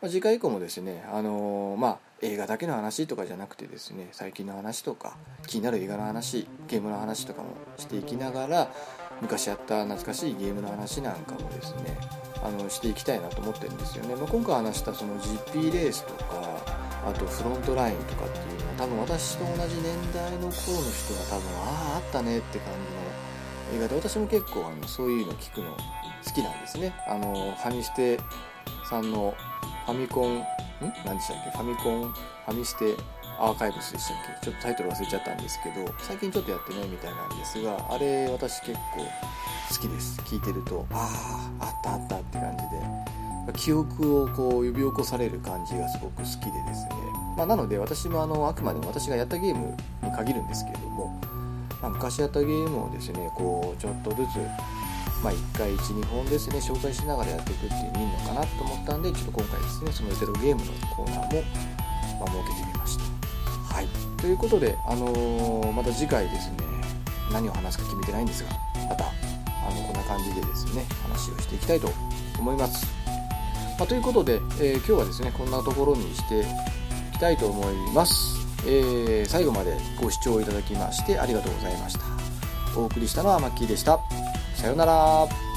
まあ、次回以降もですねあのまあ映画だけの話とかじゃなくてですね最近の話とか気になる映画の話ゲームの話とかもしていきながら昔やった懐かしいゲームの話なんかもですねあのしていきたいなと思ってるんですよね、まあ、今回話したその GP レースとかあとフロントラインとかっていうのは多分私と同じ年代の頃の人が多分あああったねって感じの映画で私も結構あのそういうの聞くの好きなんですね。あのファミステさんのファミコンん？何でしたっけ？ファミコンファミステアーカイブスでしたっけ？ちょっとタイトル忘れちゃったんですけど最近ちょっとやってないみたいなんですがあれ私結構好きです。聞いてるとあああったあったって感じで。記憶をこう呼び起こされる感じがすごく好きでですね、まあ、なので私もあのあくまでも私がやったゲームに限るんですけれども、まあ、昔やったゲームをですねこうちょっとずつまあ、1回12本ですね紹介しながらやっていくっていうのいいのかなと思ったんでちょっと今回ですねそのゼロゲームのコーナーも、ま、設けてみました。はい。ということで、あのー、また次回ですね何を話すか決めてないんですがまたあのこんな感じでですね話をしていきたいと思います、まあ、ということで、えー、今日はですねこんなところにしていきたいと思います、えー、最後までご視聴いただきましてありがとうございました。お送りしたのはマッキーでした。さようなら。